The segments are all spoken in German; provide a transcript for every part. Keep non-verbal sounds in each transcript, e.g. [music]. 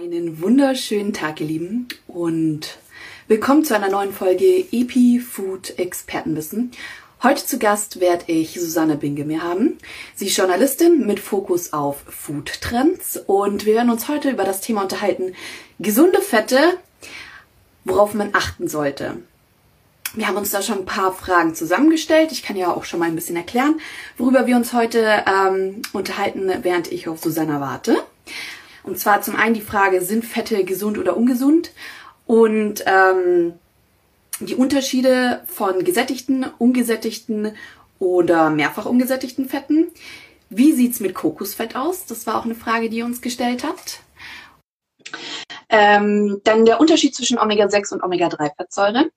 Einen wunderschönen Tag, ihr Lieben, und willkommen zu einer neuen Folge Epi Food Expertenwissen. Heute zu Gast werde ich Susanne Bingemir haben. Sie ist Journalistin mit Fokus auf Food Trends und wir werden uns heute über das Thema unterhalten, gesunde Fette, worauf man achten sollte. Wir haben uns da schon ein paar Fragen zusammengestellt. Ich kann ja auch schon mal ein bisschen erklären, worüber wir uns heute ähm, unterhalten, während ich auf Susanna warte. Und zwar zum einen die Frage, sind Fette gesund oder ungesund? Und ähm, die Unterschiede von gesättigten, ungesättigten oder mehrfach ungesättigten Fetten. Wie sieht's mit Kokosfett aus? Das war auch eine Frage, die ihr uns gestellt habt. Ähm, dann der Unterschied zwischen Omega-6 und Omega-3-Fettsäure.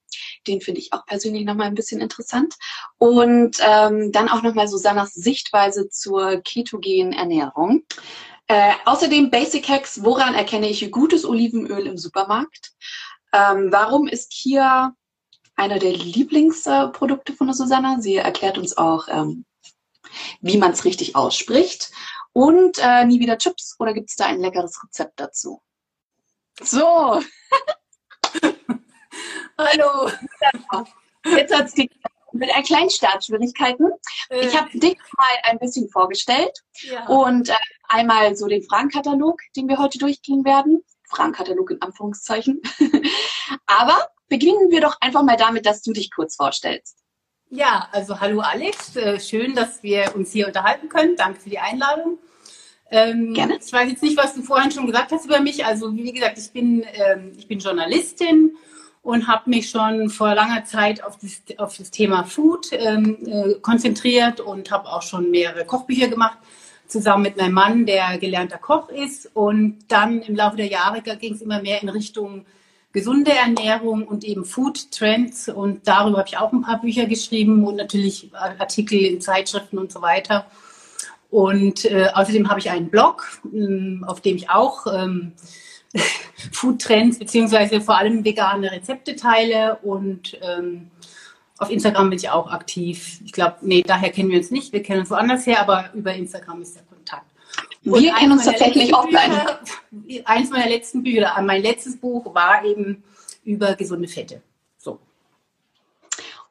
Den finde ich auch persönlich nochmal ein bisschen interessant. Und ähm, dann auch nochmal Susannas Sichtweise zur ketogenen Ernährung. Äh, außerdem Basic Hacks, woran erkenne ich gutes Olivenöl im Supermarkt? Ähm, warum ist hier einer der Lieblingsprodukte von der Susanna? Sie erklärt uns auch, ähm, wie man es richtig ausspricht. Und äh, nie wieder Chips oder gibt es da ein leckeres Rezept dazu? So. [laughs] Hallo. [laughs] Jetzt hat's geklappt mit ein kleinen Startschwierigkeiten. Äh. Ich habe dich mal ein bisschen vorgestellt ja. und äh, einmal so den Fragenkatalog, den wir heute durchgehen werden. Fragenkatalog in Anführungszeichen. [laughs] Aber beginnen wir doch einfach mal damit, dass du dich kurz vorstellst. Ja, also hallo Alex, äh, schön, dass wir uns hier unterhalten können. Danke für die Einladung. Ähm, Gerne. Ich weiß jetzt nicht, was du vorhin schon gesagt hast über mich. Also wie gesagt, ich bin, ähm, ich bin Journalistin und habe mich schon vor langer Zeit auf das, auf das Thema Food ähm, äh, konzentriert und habe auch schon mehrere Kochbücher gemacht, zusammen mit meinem Mann, der gelernter Koch ist. Und dann im Laufe der Jahre ging es immer mehr in Richtung gesunde Ernährung und eben Food Trends. Und darüber habe ich auch ein paar Bücher geschrieben und natürlich Artikel in Zeitschriften und so weiter. Und äh, außerdem habe ich einen Blog, ähm, auf dem ich auch ähm, [laughs] Food-Trends beziehungsweise vor allem vegane Rezepte teile und ähm, auf Instagram bin ich auch aktiv. Ich glaube, nee, daher kennen wir uns nicht. Wir kennen uns woanders her, aber über Instagram ist der Kontakt. Und wir kennen uns tatsächlich offline. [laughs] Eins meiner letzten Bücher, mein letztes Buch war eben über gesunde Fette.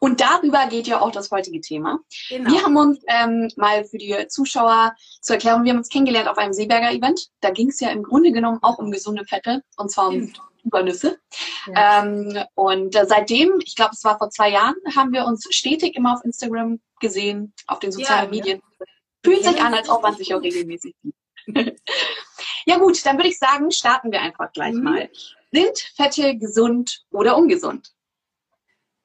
Und darüber geht ja auch das heutige Thema. Genau. Wir haben uns ähm, mal für die Zuschauer zur Erklärung, wir haben uns kennengelernt auf einem Seeberger-Event. Da ging es ja im Grunde genommen auch um gesunde Fette und zwar um Übernüsse. Ja. Ähm, und äh, seitdem, ich glaube, es war vor zwei Jahren, haben wir uns stetig immer auf Instagram gesehen, auf den sozialen ja, Medien. Ja. Fühlt sich an, als ob man sich auch regelmäßig sieht. [laughs] ja gut, dann würde ich sagen, starten wir einfach gleich mhm. mal. Sind Fette gesund oder ungesund?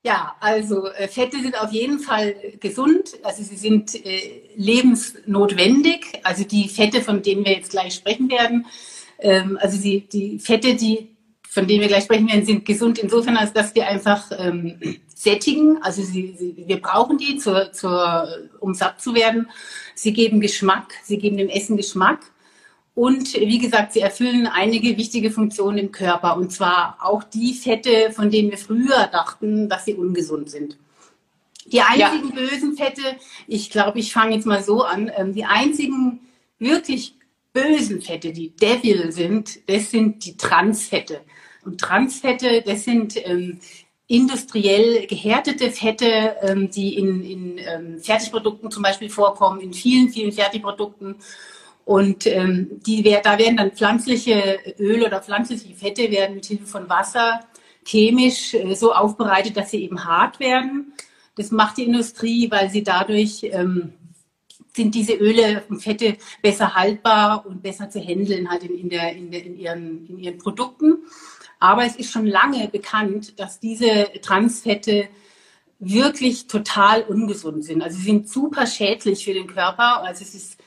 Ja, also äh, Fette sind auf jeden Fall gesund. Also sie sind äh, lebensnotwendig. Also die Fette, von denen wir jetzt gleich sprechen werden, ähm, also die, die Fette, die von denen wir gleich sprechen werden, sind gesund insofern, als dass wir einfach ähm, sättigen. Also sie, sie, wir brauchen die, zur, zur, um satt zu werden. Sie geben Geschmack, sie geben dem Essen Geschmack. Und wie gesagt, sie erfüllen einige wichtige Funktionen im Körper. Und zwar auch die Fette, von denen wir früher dachten, dass sie ungesund sind. Die einzigen ja. bösen Fette, ich glaube, ich fange jetzt mal so an, ähm, die einzigen wirklich bösen Fette, die Devil sind, das sind die Transfette. Und Transfette, das sind ähm, industriell gehärtete Fette, ähm, die in, in ähm, Fertigprodukten zum Beispiel vorkommen, in vielen, vielen Fertigprodukten. Und ähm, die, da werden dann pflanzliche Öle oder pflanzliche Fette werden mit Hilfe von Wasser chemisch äh, so aufbereitet, dass sie eben hart werden. Das macht die Industrie, weil sie dadurch ähm, sind diese Öle und Fette besser haltbar und besser zu handeln halt in, in, der, in, der, in, ihren, in ihren Produkten. Aber es ist schon lange bekannt, dass diese Transfette wirklich total ungesund sind. Also sie sind super schädlich für den Körper. Also es ist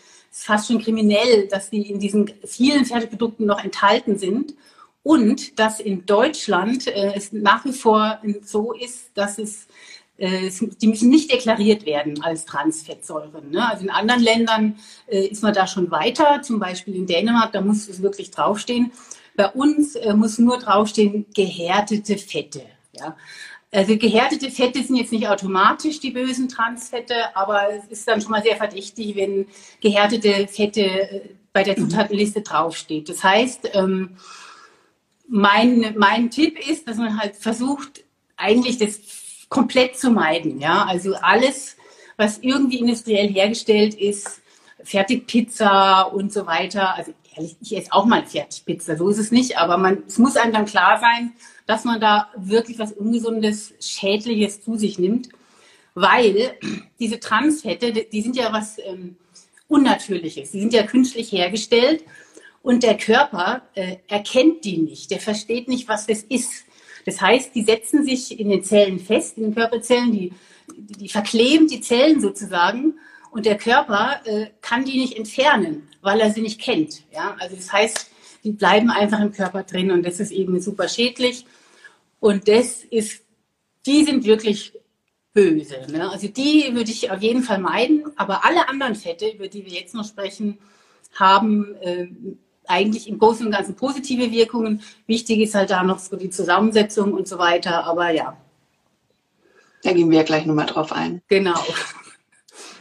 fast schon kriminell, dass die in diesen vielen Fertigprodukten noch enthalten sind. Und dass in Deutschland äh, es nach wie vor so ist, dass es äh, die müssen nicht deklariert werden als Transfettsäuren. Ne? Also in anderen Ländern äh, ist man da schon weiter, zum Beispiel in Dänemark, da muss es wirklich draufstehen. Bei uns äh, muss nur draufstehen gehärtete Fette. Ja? Also gehärtete Fette sind jetzt nicht automatisch die bösen Transfette, aber es ist dann schon mal sehr verdächtig, wenn gehärtete Fette äh, bei der Zutatenliste draufsteht. Das heißt, ähm, mein, mein Tipp ist, dass man halt versucht, eigentlich das komplett zu meiden. Ja, also alles, was irgendwie industriell hergestellt ist, Fertigpizza und so weiter. Also ehrlich, ich esse auch mal Fertigpizza, so ist es nicht, aber man, es muss einem dann klar sein, dass man da wirklich was Ungesundes, Schädliches zu sich nimmt, weil diese Transfette, die sind ja was ähm, Unnatürliches, die sind ja künstlich hergestellt und der Körper äh, erkennt die nicht, der versteht nicht, was das ist. Das heißt, die setzen sich in den Zellen fest, in den Körperzellen, die, die verkleben die Zellen sozusagen und der Körper äh, kann die nicht entfernen, weil er sie nicht kennt. Ja? Also das heißt, die bleiben einfach im Körper drin und das ist eben super schädlich. Und das ist, die sind wirklich böse. Ne? Also die würde ich auf jeden Fall meiden. Aber alle anderen Fette, über die wir jetzt noch sprechen, haben äh, eigentlich im Großen und Ganzen positive Wirkungen. Wichtig ist halt da noch so die Zusammensetzung und so weiter. Aber ja. Da gehen wir gleich nochmal drauf ein. Genau.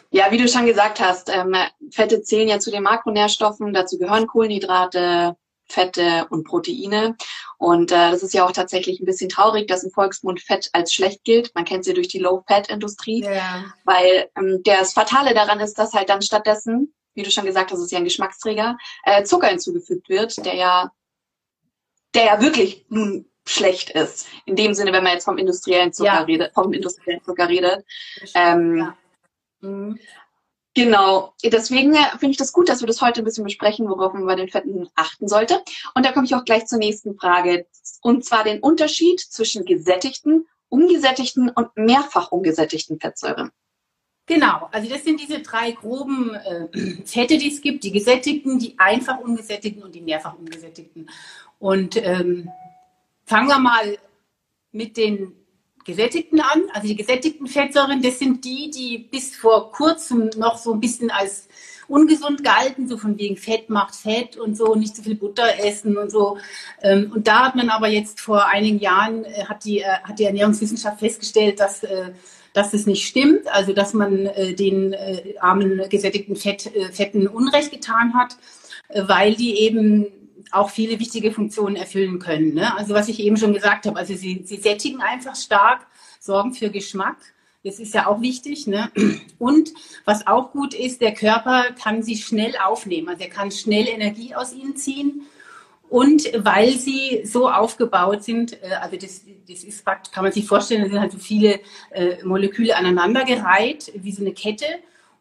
Ja, wie du schon gesagt hast, ähm, Fette zählen ja zu den Makronährstoffen. Dazu gehören Kohlenhydrate, Fette und Proteine. Und äh, das ist ja auch tatsächlich ein bisschen traurig, dass im Volksmund Fett als schlecht gilt. Man kennt sie durch die Low-Fat-Industrie. Ja. Weil ähm, das Fatale daran ist, dass halt dann stattdessen, wie du schon gesagt hast, ist ja ein Geschmacksträger, äh, Zucker hinzugefügt wird, der ja, der ja wirklich nun schlecht ist. In dem Sinne, wenn man jetzt vom industriellen Zucker ja. redet, vom industriellen Zucker redet. Ähm, mhm. Genau, deswegen äh, finde ich das gut, dass wir das heute ein bisschen besprechen, worauf man bei den Fetten achten sollte. Und da komme ich auch gleich zur nächsten Frage, und zwar den Unterschied zwischen gesättigten, ungesättigten und mehrfach ungesättigten Fettsäuren. Genau, also das sind diese drei groben äh, Fette, die es gibt, die gesättigten, die einfach ungesättigten und die mehrfach ungesättigten. Und ähm, fangen wir mal mit den gesättigten an. Also die gesättigten Fettsäuren, das sind die, die bis vor kurzem noch so ein bisschen als ungesund galten, so von wegen Fett macht Fett und so, nicht zu viel Butter essen und so. Ähm, und da hat man aber jetzt vor einigen Jahren, äh, hat die, äh, hat die Ernährungswissenschaft festgestellt, dass, äh, dass das nicht stimmt, also dass man den armen gesättigten Fett, Fetten Unrecht getan hat, weil die eben auch viele wichtige Funktionen erfüllen können. Ne? Also was ich eben schon gesagt habe, also sie, sie sättigen einfach stark, sorgen für Geschmack. Das ist ja auch wichtig. Ne? Und was auch gut ist, der Körper kann sie schnell aufnehmen. Also er kann schnell Energie aus ihnen ziehen. Und weil sie so aufgebaut sind, äh, also das, das ist, kann man sich vorstellen, da sind halt so viele äh, Moleküle aneinandergereiht, wie so eine Kette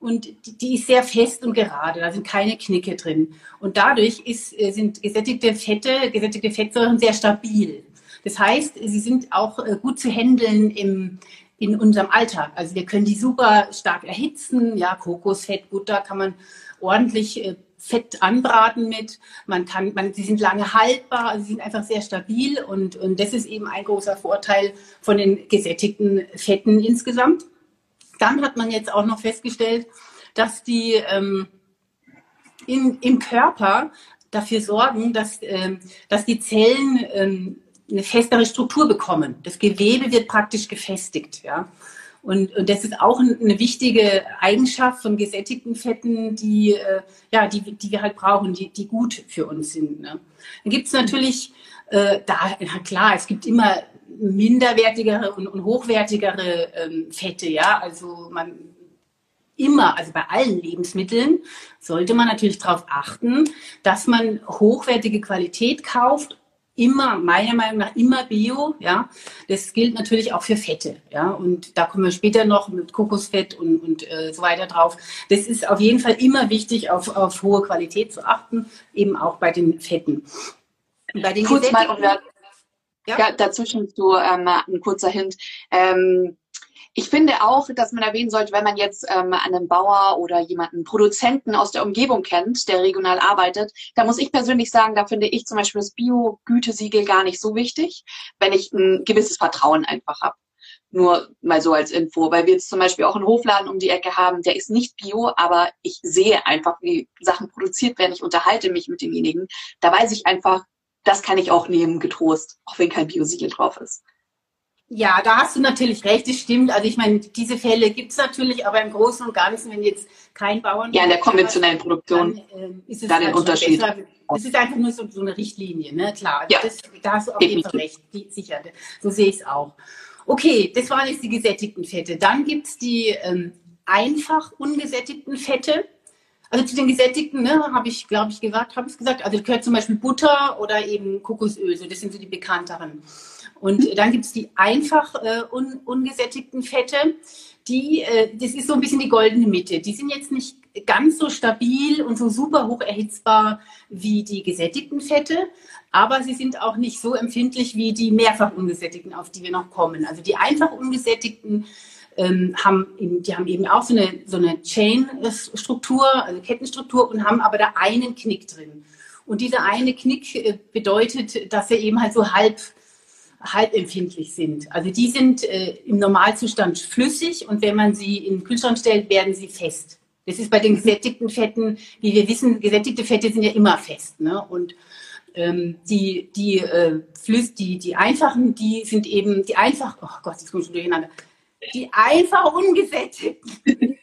und die, ist sehr fest und gerade, da sind keine Knicke drin. Und dadurch ist, äh, sind gesättigte Fette, gesättigte Fettsäuren sehr stabil. Das heißt, sie sind auch äh, gut zu handeln im, in unserem Alltag. Also wir können die super stark erhitzen. Ja, Kokosfett, Butter kann man ordentlich äh, Fett anbraten mit. Man kann, man, sie sind lange haltbar, also sie sind einfach sehr stabil und, und das ist eben ein großer Vorteil von den gesättigten Fetten insgesamt. Dann hat man jetzt auch noch festgestellt, dass die ähm, in, im Körper dafür sorgen, dass, ähm, dass die Zellen ähm, eine festere Struktur bekommen. Das Gewebe wird praktisch gefestigt. Ja? Und, und das ist auch eine wichtige Eigenschaft von gesättigten Fetten, die, äh, ja, die, die wir halt brauchen, die, die gut für uns sind. Ne? Dann gibt es natürlich, äh, da, na klar, es gibt immer minderwertigere und, und hochwertigere ähm, Fette, ja. Also man immer, also bei allen Lebensmitteln sollte man natürlich darauf achten, dass man hochwertige Qualität kauft. Immer, meiner Meinung nach, immer Bio, ja. Das gilt natürlich auch für Fette, ja. Und da kommen wir später noch mit Kokosfett und, und äh, so weiter drauf. Das ist auf jeden Fall immer wichtig, auf, auf hohe Qualität zu achten, eben auch bei den Fetten. Bei den Kurz mal, ja, ja dazwischen so ähm, ein kurzer Hint. Ähm, ich finde auch, dass man erwähnen sollte, wenn man jetzt ähm, einen Bauer oder jemanden Produzenten aus der Umgebung kennt, der regional arbeitet, da muss ich persönlich sagen, da finde ich zum Beispiel das Bio-Gütesiegel gar nicht so wichtig, wenn ich ein gewisses Vertrauen einfach habe. Nur mal so als Info, weil wir jetzt zum Beispiel auch einen Hofladen um die Ecke haben, der ist nicht bio, aber ich sehe einfach, wie Sachen produziert werden. Ich unterhalte mich mit demjenigen. Da weiß ich einfach, das kann ich auch nehmen, getrost, auch wenn kein Biosiegel drauf ist. Ja, da hast du natürlich recht, das stimmt. Also ich meine, diese Fälle gibt es natürlich, aber im Großen und Ganzen, wenn jetzt kein Bauern... Ja, in der konventionellen Produktion, dann, äh, ist es da den halt Unterschied. Es ist einfach nur so, so, eine Richtlinie, ne? klar. Ja, das, da hast du auf jeden Fall recht, die, sicher. So sehe ich es auch. Okay, das waren jetzt die gesättigten Fette. Dann gibt es die ähm, einfach ungesättigten Fette. Also zu den gesättigten, ne, habe ich, glaube ich, gesagt, habe ich gesagt. Also gehört zum Beispiel Butter oder eben Kokosöl. So, das sind so die bekannteren. Und dann gibt es die einfach äh, un, ungesättigten Fette. Die, äh, das ist so ein bisschen die goldene Mitte. Die sind jetzt nicht ganz so stabil und so super hoch erhitzbar wie die gesättigten Fette, aber sie sind auch nicht so empfindlich wie die mehrfach ungesättigten, auf die wir noch kommen. Also die einfach ungesättigten ähm, haben, die haben eben auch so eine, so eine Chain-Struktur, also Kettenstruktur und haben aber da einen Knick drin. Und dieser eine Knick äh, bedeutet, dass sie eben halt so halb halbempfindlich sind. Also die sind äh, im Normalzustand flüssig und wenn man sie in den Kühlschrank stellt, werden sie fest. Das ist bei den gesättigten Fetten, wie wir wissen, gesättigte Fette sind ja immer fest. Ne? Und ähm, die, die, äh, Flüss, die, die einfachen, die sind eben, die einfach, oh Gott, jetzt komme ich schon durcheinander, die einfach ungesättigten [laughs]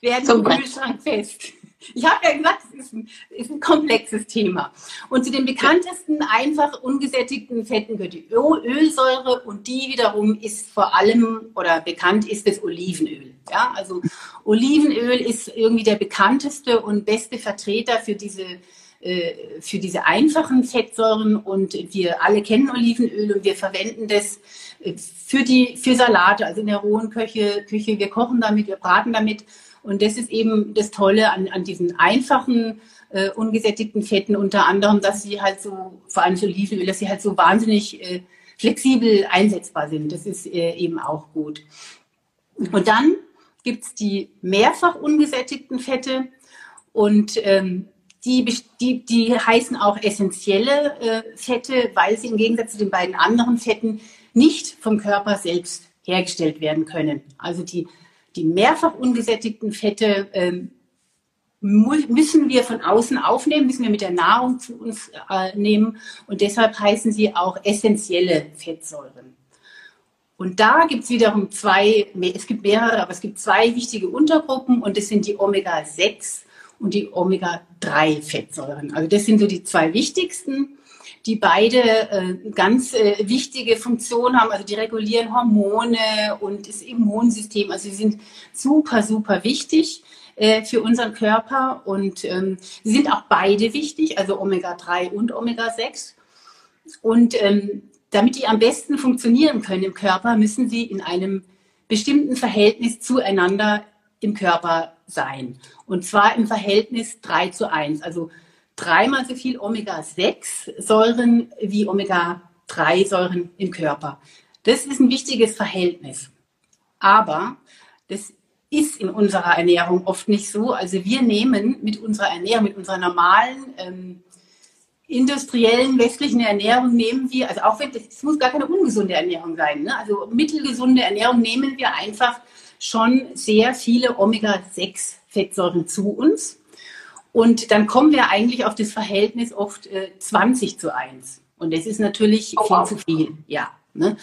werden Zum im Kühlschrank fest. Ich habe ja gesagt, es ist ein, ist ein, komplexes Thema. Und zu den bekanntesten einfach ungesättigten Fetten gehört die Ölsäure und die wiederum ist vor allem oder bekannt ist das Olivenöl. Ja, also Olivenöl ist irgendwie der bekannteste und beste Vertreter für diese äh, für diese einfachen Fettsäuren und wir alle kennen Olivenöl und wir verwenden das für die für Salate, also in der rohen Küche, Küche wir kochen damit, wir braten damit und das ist eben das Tolle an, an diesen einfachen, äh, ungesättigten Fetten unter anderem, dass sie halt so, vor allem so Olivenöl, dass sie halt so wahnsinnig äh, flexibel einsetzbar sind. Das ist äh, eben auch gut. Und dann gibt es die mehrfach ungesättigten Fette und ähm, die, die, die heißen auch essentielle äh, Fette, weil sie im Gegensatz zu den beiden anderen Fetten nicht vom Körper selbst hergestellt werden können. Also die die mehrfach ungesättigten Fette ähm, müssen wir von außen aufnehmen, müssen wir mit der Nahrung zu uns äh, nehmen und deshalb heißen sie auch essentielle Fettsäuren. Und da gibt es wiederum zwei, es gibt mehrere, aber es gibt zwei wichtige Untergruppen und das sind die Omega-6 und die Omega-3-Fettsäuren. Also das sind so die zwei wichtigsten die beide äh, ganz äh, wichtige Funktionen haben. Also die regulieren Hormone und das Immunsystem. Also sie sind super, super wichtig äh, für unseren Körper und ähm, sie sind auch beide wichtig, also Omega-3 und Omega-6. Und ähm, damit die am besten funktionieren können im Körper, müssen sie in einem bestimmten Verhältnis zueinander im Körper sein. Und zwar im Verhältnis 3 zu 1. Also dreimal so viel Omega-6-Säuren wie Omega-3-Säuren im Körper. Das ist ein wichtiges Verhältnis. Aber das ist in unserer Ernährung oft nicht so. Also wir nehmen mit unserer Ernährung, mit unserer normalen ähm, industriellen westlichen Ernährung nehmen wir, also auch wenn es muss gar keine ungesunde Ernährung sein, ne? also mittelgesunde Ernährung nehmen wir einfach schon sehr viele Omega-6-Fettsäuren zu uns. Und dann kommen wir eigentlich auf das Verhältnis oft äh, 20 zu 1. Und das ist natürlich oh, viel zu viel. Ja. Ne?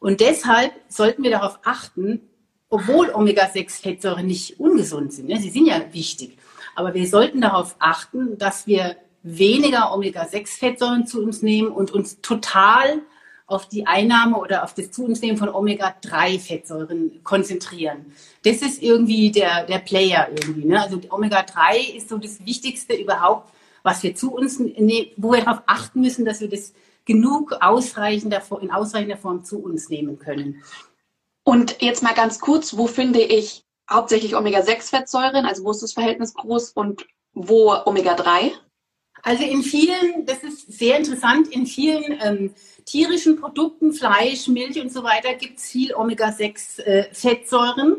Und deshalb sollten wir darauf achten, obwohl Omega-6-Fettsäuren nicht ungesund sind, ne? sie sind ja wichtig, aber wir sollten darauf achten, dass wir weniger Omega-6-Fettsäuren zu uns nehmen und uns total auf die Einnahme oder auf das Zu uns nehmen von Omega-3-Fettsäuren konzentrieren. Das ist irgendwie der, der Player irgendwie. Ne? Also Omega-3 ist so das Wichtigste überhaupt, was wir zu uns nehmen, wo wir darauf achten müssen, dass wir das genug ausreichender, in ausreichender Form zu uns nehmen können. Und jetzt mal ganz kurz, wo finde ich hauptsächlich Omega-6-Fettsäuren? Also wo ist das Verhältnis groß und wo Omega-3? Also in vielen, das ist sehr interessant, in vielen ähm, tierischen Produkten, Fleisch, Milch und so weiter, gibt es viel Omega-6-Fettsäuren. Äh,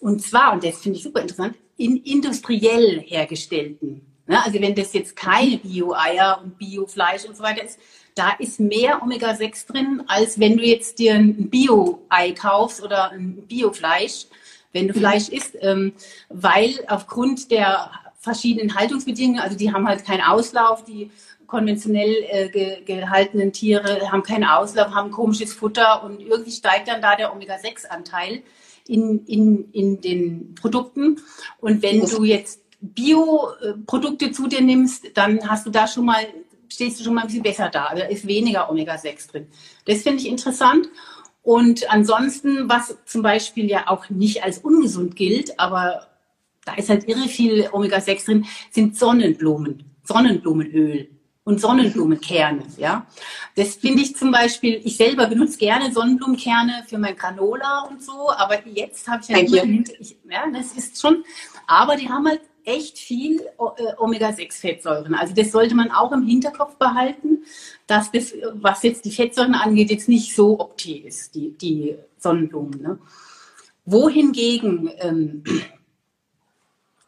und zwar, und das finde ich super interessant, in industriell hergestellten. Ne? Also wenn das jetzt keine Bio-Eier und Bio-Fleisch und so weiter ist, da ist mehr Omega-6 drin, als wenn du jetzt dir ein Bio-Ei kaufst oder ein Bio-Fleisch, wenn du. Fleisch isst, ähm, weil aufgrund der verschiedenen Haltungsbedingungen, also die haben halt keinen Auslauf, die konventionell äh, ge gehaltenen Tiere haben keinen Auslauf, haben komisches Futter und irgendwie steigt dann da der Omega-6-Anteil in, in, in den Produkten. Und wenn du jetzt Bioprodukte zu dir nimmst, dann hast du da schon mal, stehst du schon mal ein bisschen besser da. Also da ist weniger Omega-6 drin. Das finde ich interessant. Und ansonsten, was zum Beispiel ja auch nicht als ungesund gilt, aber da ist halt irre viel Omega-6 drin, sind Sonnenblumen, Sonnenblumenöl und Sonnenblumenkerne. Ja, das finde ich zum Beispiel. Ich selber benutze gerne Sonnenblumenkerne für mein Granola und so, aber jetzt habe ich ja, ich, ja, das ist schon. Aber die haben halt echt viel äh, Omega-6-Fettsäuren. Also das sollte man auch im Hinterkopf behalten, dass das, was jetzt die Fettsäuren angeht, jetzt nicht so opti ist, die, die Sonnenblumen. Ne? Wohingegen ähm,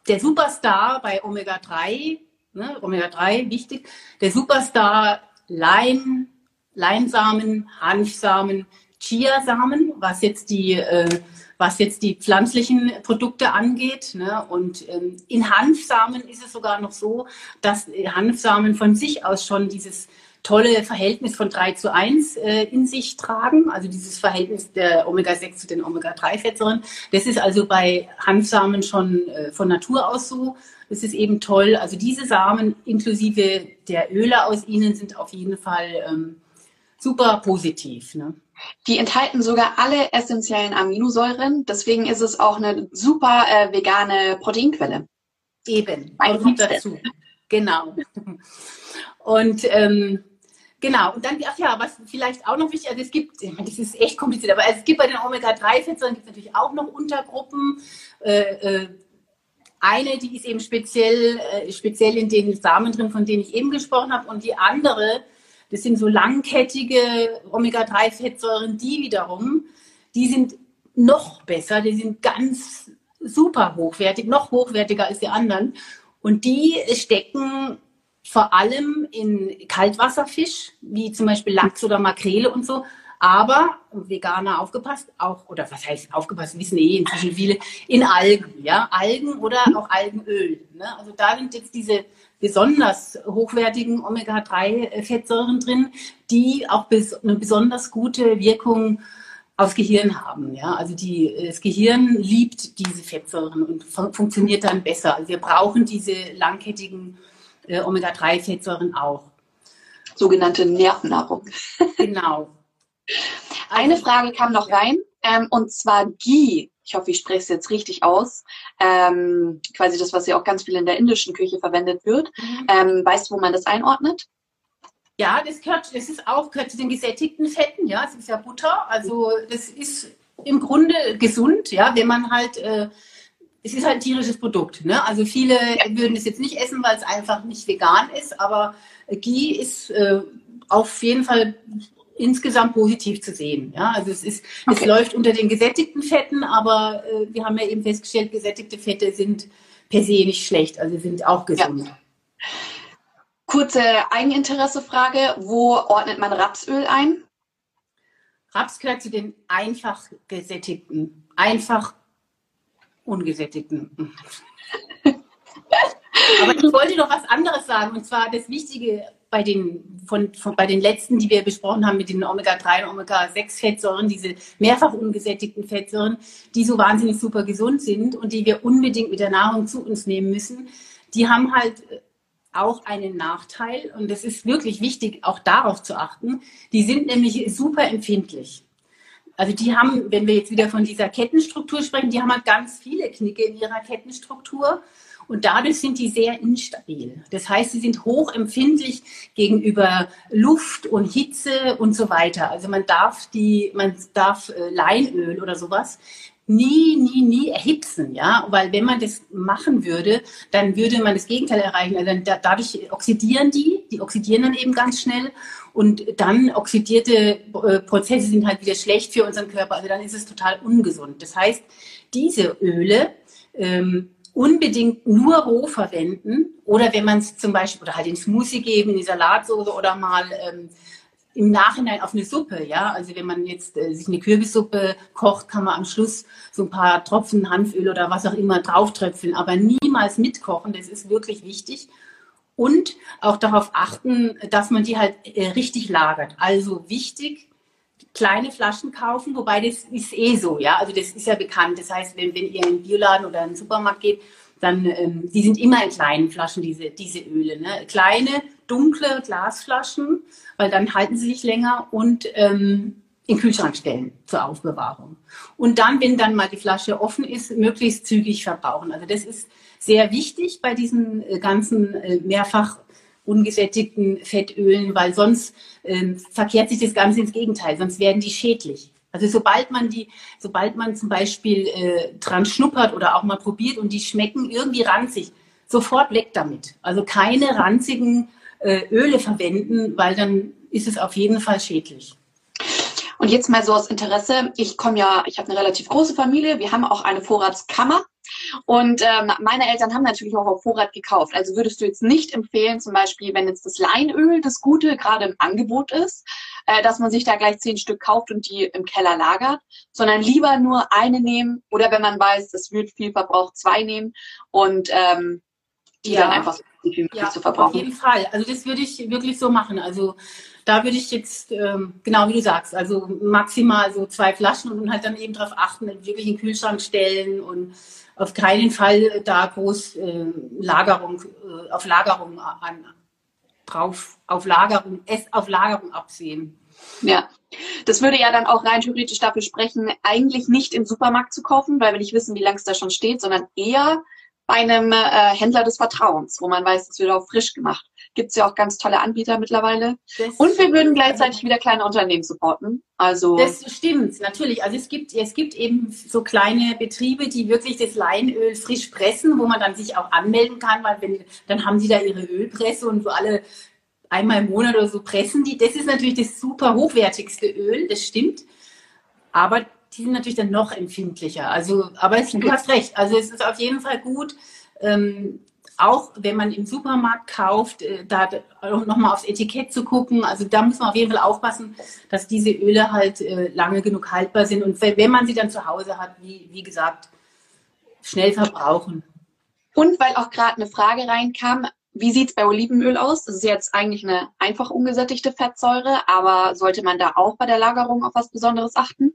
der Superstar bei Omega-3 ne, Omega-3 wichtig. Der Superstar Lein, Leinsamen, Hanfsamen, Chiasamen, was jetzt die, äh, was jetzt die pflanzlichen Produkte angeht. Ne? Und ähm, in Hanfsamen ist es sogar noch so, dass Hanfsamen von sich aus schon dieses tolle Verhältnis von 3 zu 1 äh, in sich tragen, also dieses Verhältnis der Omega-6 zu den Omega-3-Fettsäuren. Das ist also bei Hanfsamen schon äh, von Natur aus so. Das ist eben toll. Also diese Samen inklusive der Öle aus ihnen sind auf jeden Fall ähm, super positiv. Ne? Die enthalten sogar alle essentiellen Aminosäuren. Deswegen ist es auch eine super äh, vegane Proteinquelle. Eben, kommt dazu. Genau. Und ähm, Genau, und dann, ach ja, was vielleicht auch noch wichtig, also es gibt, ich meine, das ist echt kompliziert, aber es gibt bei den Omega-3-Fettsäuren gibt es natürlich auch noch Untergruppen. Äh, äh, eine, die ist eben speziell, äh, speziell in den Samen drin, von denen ich eben gesprochen habe, und die andere, das sind so langkettige Omega-3-Fettsäuren, die wiederum, die sind noch besser, die sind ganz super hochwertig, noch hochwertiger als die anderen. Und die stecken vor allem in Kaltwasserfisch, wie zum Beispiel Lachs oder Makrele und so. Aber Veganer aufgepasst, auch, oder was heißt aufgepasst, wissen eh inzwischen viele, in Algen, ja, Algen oder auch Algenöl. Ne? Also da sind jetzt diese besonders hochwertigen Omega-3-Fettsäuren drin, die auch eine besonders gute Wirkung aufs Gehirn haben. Ja? Also die, das Gehirn liebt diese Fettsäuren und fun funktioniert dann besser. Also wir brauchen diese langkettigen äh, Omega-3-Fettsäuren auch. Sogenannte Nervennahrung. genau. [laughs] Eine also, Frage kam noch rein, ähm, und zwar Ghee. Ich hoffe, ich spreche es jetzt richtig aus. Ähm, quasi das, was ja auch ganz viel in der indischen Küche verwendet wird. Mhm. Ähm, weißt du, wo man das einordnet? Ja, das gehört, das ist auch gehört zu den gesättigten Fetten. Ja, es ist ja Butter. Also das ist im Grunde gesund, ja, wenn man halt äh, es ist halt ein tierisches Produkt. Ne? Also viele würden es jetzt nicht essen, weil es einfach nicht vegan ist, aber Ghee ist äh, auf jeden Fall insgesamt positiv zu sehen. Ja? Also es, ist, okay. es läuft unter den gesättigten Fetten, aber äh, wir haben ja eben festgestellt, gesättigte Fette sind per se nicht schlecht, also sind auch gesund. Ja. Kurze Eigeninteressefrage, wo ordnet man Rapsöl ein? Raps gehört zu den einfach gesättigten, einfach ungesättigten. [laughs] Aber ich wollte noch was anderes sagen, und zwar das Wichtige bei den, von, von, bei den letzten, die wir besprochen haben mit den Omega-3 und Omega-6-Fettsäuren, diese mehrfach ungesättigten Fettsäuren, die so wahnsinnig super gesund sind und die wir unbedingt mit der Nahrung zu uns nehmen müssen, die haben halt auch einen Nachteil und es ist wirklich wichtig, auch darauf zu achten. Die sind nämlich super empfindlich. Also die haben, wenn wir jetzt wieder von dieser Kettenstruktur sprechen, die haben halt ganz viele Knicke in ihrer Kettenstruktur und dadurch sind die sehr instabil. Das heißt, sie sind hochempfindlich gegenüber Luft und Hitze und so weiter. Also man darf die, man darf äh, Leinöl oder sowas nie, nie, nie erhitzen, ja, weil wenn man das machen würde, dann würde man das Gegenteil erreichen. Also da, dadurch oxidieren die, die oxidieren dann eben ganz schnell und dann oxidierte äh, Prozesse sind halt wieder schlecht für unseren Körper. Also dann ist es total ungesund. Das heißt, diese Öle ähm, unbedingt nur roh verwenden oder wenn man es zum Beispiel oder halt in Smoothie geben, in die Salatsoße oder mal ähm, im Nachhinein auf eine Suppe, ja. Also wenn man jetzt äh, sich eine Kürbissuppe kocht, kann man am Schluss so ein paar Tropfen Hanföl oder was auch immer drauftröpfeln, aber niemals mitkochen. Das ist wirklich wichtig. Und auch darauf achten, dass man die halt äh, richtig lagert. Also wichtig, kleine Flaschen kaufen, wobei das ist eh so, ja, also das ist ja bekannt. Das heißt, wenn, wenn ihr in den Bioladen oder in den Supermarkt geht, dann, ähm, die sind immer in kleinen Flaschen, diese, diese Öle. Ne? Kleine, dunkle Glasflaschen, weil dann halten sie sich länger und ähm, in den Kühlschrank stellen zur Aufbewahrung. Und dann, wenn dann mal die Flasche offen ist, möglichst zügig verbrauchen. Also das ist sehr wichtig bei diesen äh, ganzen äh, mehrfach ungesättigten Fettölen, weil sonst äh, verkehrt sich das Ganze ins Gegenteil, sonst werden die schädlich. Also sobald man die, sobald man zum Beispiel äh, dran schnuppert oder auch mal probiert und die schmecken irgendwie ranzig, sofort weg damit. Also keine ranzigen äh, Öle verwenden, weil dann ist es auf jeden Fall schädlich. Und jetzt mal so aus Interesse, ich komme ja, ich habe eine relativ große Familie, wir haben auch eine Vorratskammer und ähm, meine Eltern haben natürlich auch auf Vorrat gekauft. Also würdest du jetzt nicht empfehlen, zum Beispiel, wenn jetzt das Leinöl das Gute gerade im Angebot ist, äh, dass man sich da gleich zehn Stück kauft und die im Keller lagert, sondern lieber nur eine nehmen oder wenn man weiß, es wird viel verbraucht, zwei nehmen und ähm, die ja. dann einfach viel ja, zu verbrauchen. Auf jeden Fall. Also das würde ich wirklich so machen. Also da würde ich jetzt, ähm, genau wie du sagst, also maximal so zwei Flaschen und halt dann eben darauf achten, wirklich in den Kühlschrank stellen und auf keinen Fall da groß äh, Lagerung, äh, auf Lagerung an, drauf, auf Lagerung, es auf Lagerung absehen. Ja, das würde ja dann auch rein theoretisch dafür sprechen, eigentlich nicht im Supermarkt zu kaufen, weil wir nicht wissen, wie lange es da schon steht, sondern eher bei einem äh, Händler des Vertrauens, wo man weiß, es wird auch frisch gemacht. Gibt es ja auch ganz tolle Anbieter mittlerweile. Das und wir würden gleichzeitig wieder kleine Unternehmen supporten. Also das stimmt, natürlich. Also es gibt, es gibt eben so kleine Betriebe, die wirklich das Leinöl frisch pressen, wo man dann sich auch anmelden kann, weil wenn, dann haben sie da ihre Ölpresse und so alle einmal im Monat oder so pressen die. Das ist natürlich das super hochwertigste Öl, das stimmt. Aber die sind natürlich dann noch empfindlicher. Also, aber es, du hast recht. Also es ist auf jeden Fall gut, ähm, auch wenn man im Supermarkt kauft, äh, da nochmal aufs Etikett zu gucken. Also da muss man auf jeden Fall aufpassen, dass diese Öle halt äh, lange genug haltbar sind. Und wenn man sie dann zu Hause hat, wie, wie gesagt, schnell verbrauchen. Und weil auch gerade eine Frage reinkam, wie sieht es bei Olivenöl aus? Das ist jetzt eigentlich eine einfach ungesättigte Fettsäure, aber sollte man da auch bei der Lagerung auf was Besonderes achten?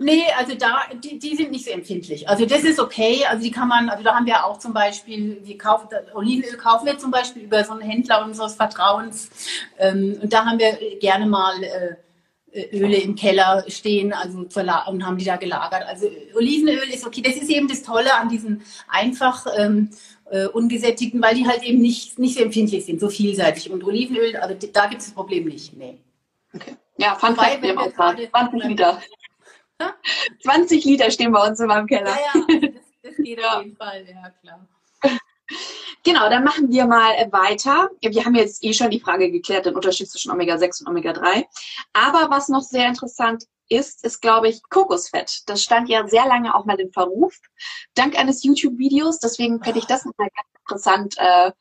Nee, also da, die, die sind nicht so empfindlich. Also das ist okay. Also die kann man, also da haben wir auch zum Beispiel, wir kaufen, Olivenöl kaufen wir zum Beispiel über so einen Händler unseres Vertrauens. Ähm, und da haben wir gerne mal äh, Öle im Keller stehen, also und haben die da gelagert. Also Olivenöl ist okay. Das ist eben das Tolle an diesen einfach ähm, äh, ungesättigten, weil die halt eben nicht, nicht so empfindlich sind, so vielseitig. Und Olivenöl, also da gibt es das Problem nicht. Nee. Okay. Ja, Fun Fact, wir auch 20 Liter. 20 Liter stehen bei uns in meinem Keller. Ja, ja, das, das geht [laughs] auf jeden Fall, ja klar. Genau, dann machen wir mal weiter. Wir haben jetzt eh schon die Frage geklärt, den Unterschied zwischen Omega-6 und Omega-3. Aber was noch sehr interessant ist, ist, glaube ich, Kokosfett. Das stand ja sehr lange auch mal in Verruf, dank eines YouTube-Videos. Deswegen fände ich das nochmal ganz interessant, äh,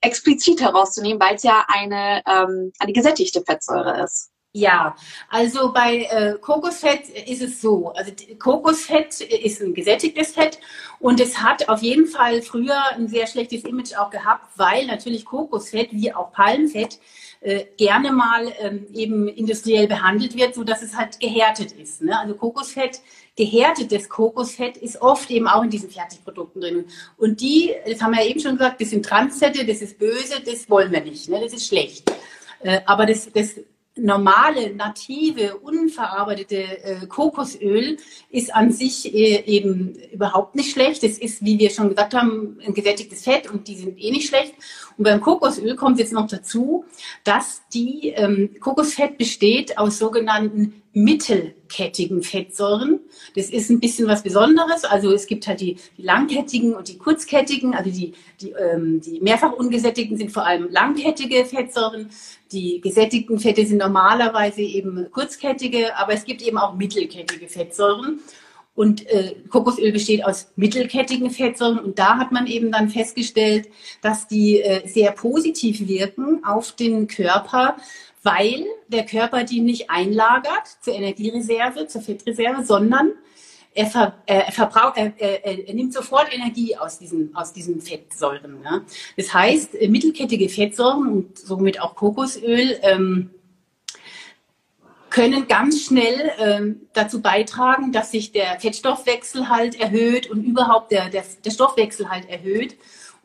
explizit herauszunehmen, weil es ja eine, ähm, eine gesättigte Fettsäure ist. Ja, also bei äh, Kokosfett ist es so. Also Kokosfett ist ein gesättigtes Fett und es hat auf jeden Fall früher ein sehr schlechtes Image auch gehabt, weil natürlich Kokosfett wie auch Palmfett äh, gerne mal ähm, eben industriell behandelt wird, so dass es halt gehärtet ist. Ne? Also Kokosfett, gehärtetes Kokosfett ist oft eben auch in diesen Fertigprodukten drin. Und die, das haben wir ja eben schon gesagt, das sind Transfette, das ist böse, das wollen wir nicht, ne? das ist schlecht. Äh, aber das, das normale, native, unverarbeitete äh, Kokosöl ist an sich äh, eben überhaupt nicht schlecht. Es ist, wie wir schon gesagt haben, ein gesättigtes Fett und die sind eh nicht schlecht. Und beim Kokosöl kommt jetzt noch dazu, dass die ähm, Kokosfett besteht aus sogenannten mittelkettigen Fettsäuren. Das ist ein bisschen was Besonderes. Also es gibt halt die, die langkettigen und die kurzkettigen. Also die, die, ähm, die mehrfach ungesättigten sind vor allem langkettige Fettsäuren. Die gesättigten Fette sind normalerweise eben kurzkettige, aber es gibt eben auch mittelkettige Fettsäuren. Und äh, Kokosöl besteht aus mittelkettigen Fettsäuren. Und da hat man eben dann festgestellt, dass die äh, sehr positiv wirken auf den Körper, weil der Körper die nicht einlagert zur Energiereserve, zur Fettreserve, sondern er, ver, er, verbraucht, er, er, er, nimmt sofort Energie aus diesen, aus diesen Fettsäuren. Ja. Das heißt, äh, mittelkettige Fettsäuren und somit auch Kokosöl ähm, können ganz schnell ähm, dazu beitragen, dass sich der Fettstoffwechsel halt erhöht und überhaupt der, der, der Stoffwechsel halt erhöht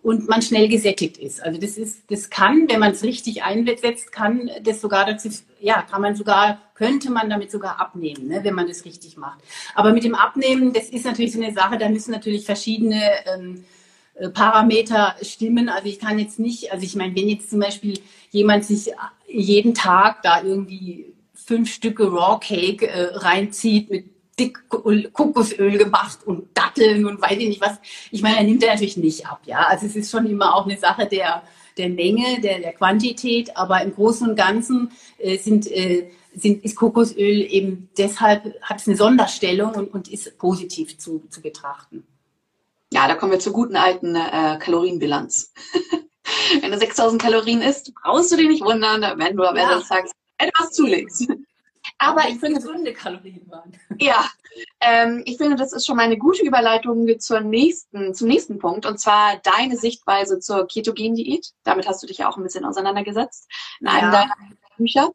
und man schnell gesättigt ist. Also das ist, das kann, wenn man es richtig einsetzt, kann das sogar dazu, ja, kann man sogar, könnte man damit sogar abnehmen, ne, wenn man das richtig macht. Aber mit dem Abnehmen, das ist natürlich so eine Sache, da müssen natürlich verschiedene ähm, äh, Parameter stimmen. Also ich kann jetzt nicht, also ich meine, wenn jetzt zum Beispiel jemand sich jeden Tag da irgendwie fünf Stücke Raw Cake äh, reinzieht mit dick Kokosöl gemacht und Datteln und weiß ich nicht was. Ich meine, er nimmt er natürlich nicht ab, ja. Also es ist schon immer auch eine Sache der, der Menge, der, der Quantität, aber im Großen und Ganzen äh, sind, äh, sind, ist Kokosöl eben deshalb, hat es eine Sonderstellung und, und ist positiv zu, zu betrachten. Ja, da kommen wir zur guten alten äh, Kalorienbilanz. [laughs] wenn du 6000 Kalorien isst, brauchst du dich nicht wundern, wenn du am Ende des Tages etwas zulegst. Aber ich finde, gesunde Kalorien waren. Ja, ähm, ich finde, das ist schon mal eine gute Überleitung zur nächsten, zum nächsten Punkt und zwar deine Sichtweise zur Ketogen-Diät. Damit hast du dich ja auch ein bisschen auseinandergesetzt in einem ja. deiner Bücher.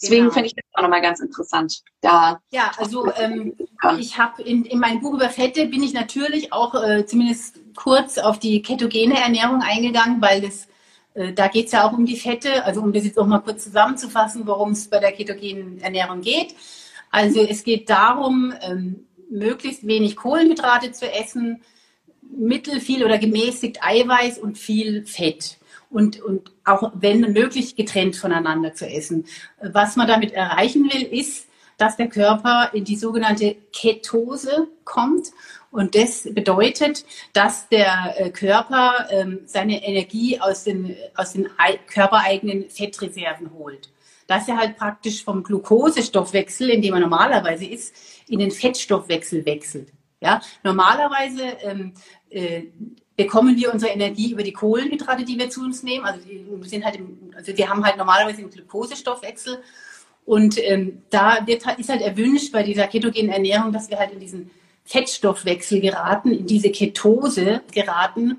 Deswegen genau. finde ich das auch nochmal ganz interessant. Da ja, also ähm, ich habe in, in meinem Buch über Fette bin ich natürlich auch äh, zumindest kurz auf die ketogene Ernährung eingegangen, weil das da geht es ja auch um die Fette, also um das jetzt auch mal kurz zusammenzufassen, worum es bei der ketogenen Ernährung geht. Also es geht darum, ähm, möglichst wenig Kohlenhydrate zu essen, mittel viel oder gemäßigt Eiweiß und viel Fett. Und, und auch wenn möglich getrennt voneinander zu essen. Was man damit erreichen will, ist, dass der Körper in die sogenannte Ketose kommt. Und das bedeutet, dass der äh, Körper ähm, seine Energie aus den, aus den körpereigenen Fettreserven holt. Dass er halt praktisch vom Glukosestoffwechsel, in dem er normalerweise ist, in den Fettstoffwechsel wechselt. Ja, normalerweise ähm, äh, bekommen wir unsere Energie über die Kohlenhydrate, die wir zu uns nehmen. Also die sind halt, im, also wir haben halt normalerweise den Glukosestoffwechsel und ähm, da wird, ist halt erwünscht bei dieser ketogenen Ernährung, dass wir halt in diesen Fettstoffwechsel geraten, in diese Ketose geraten,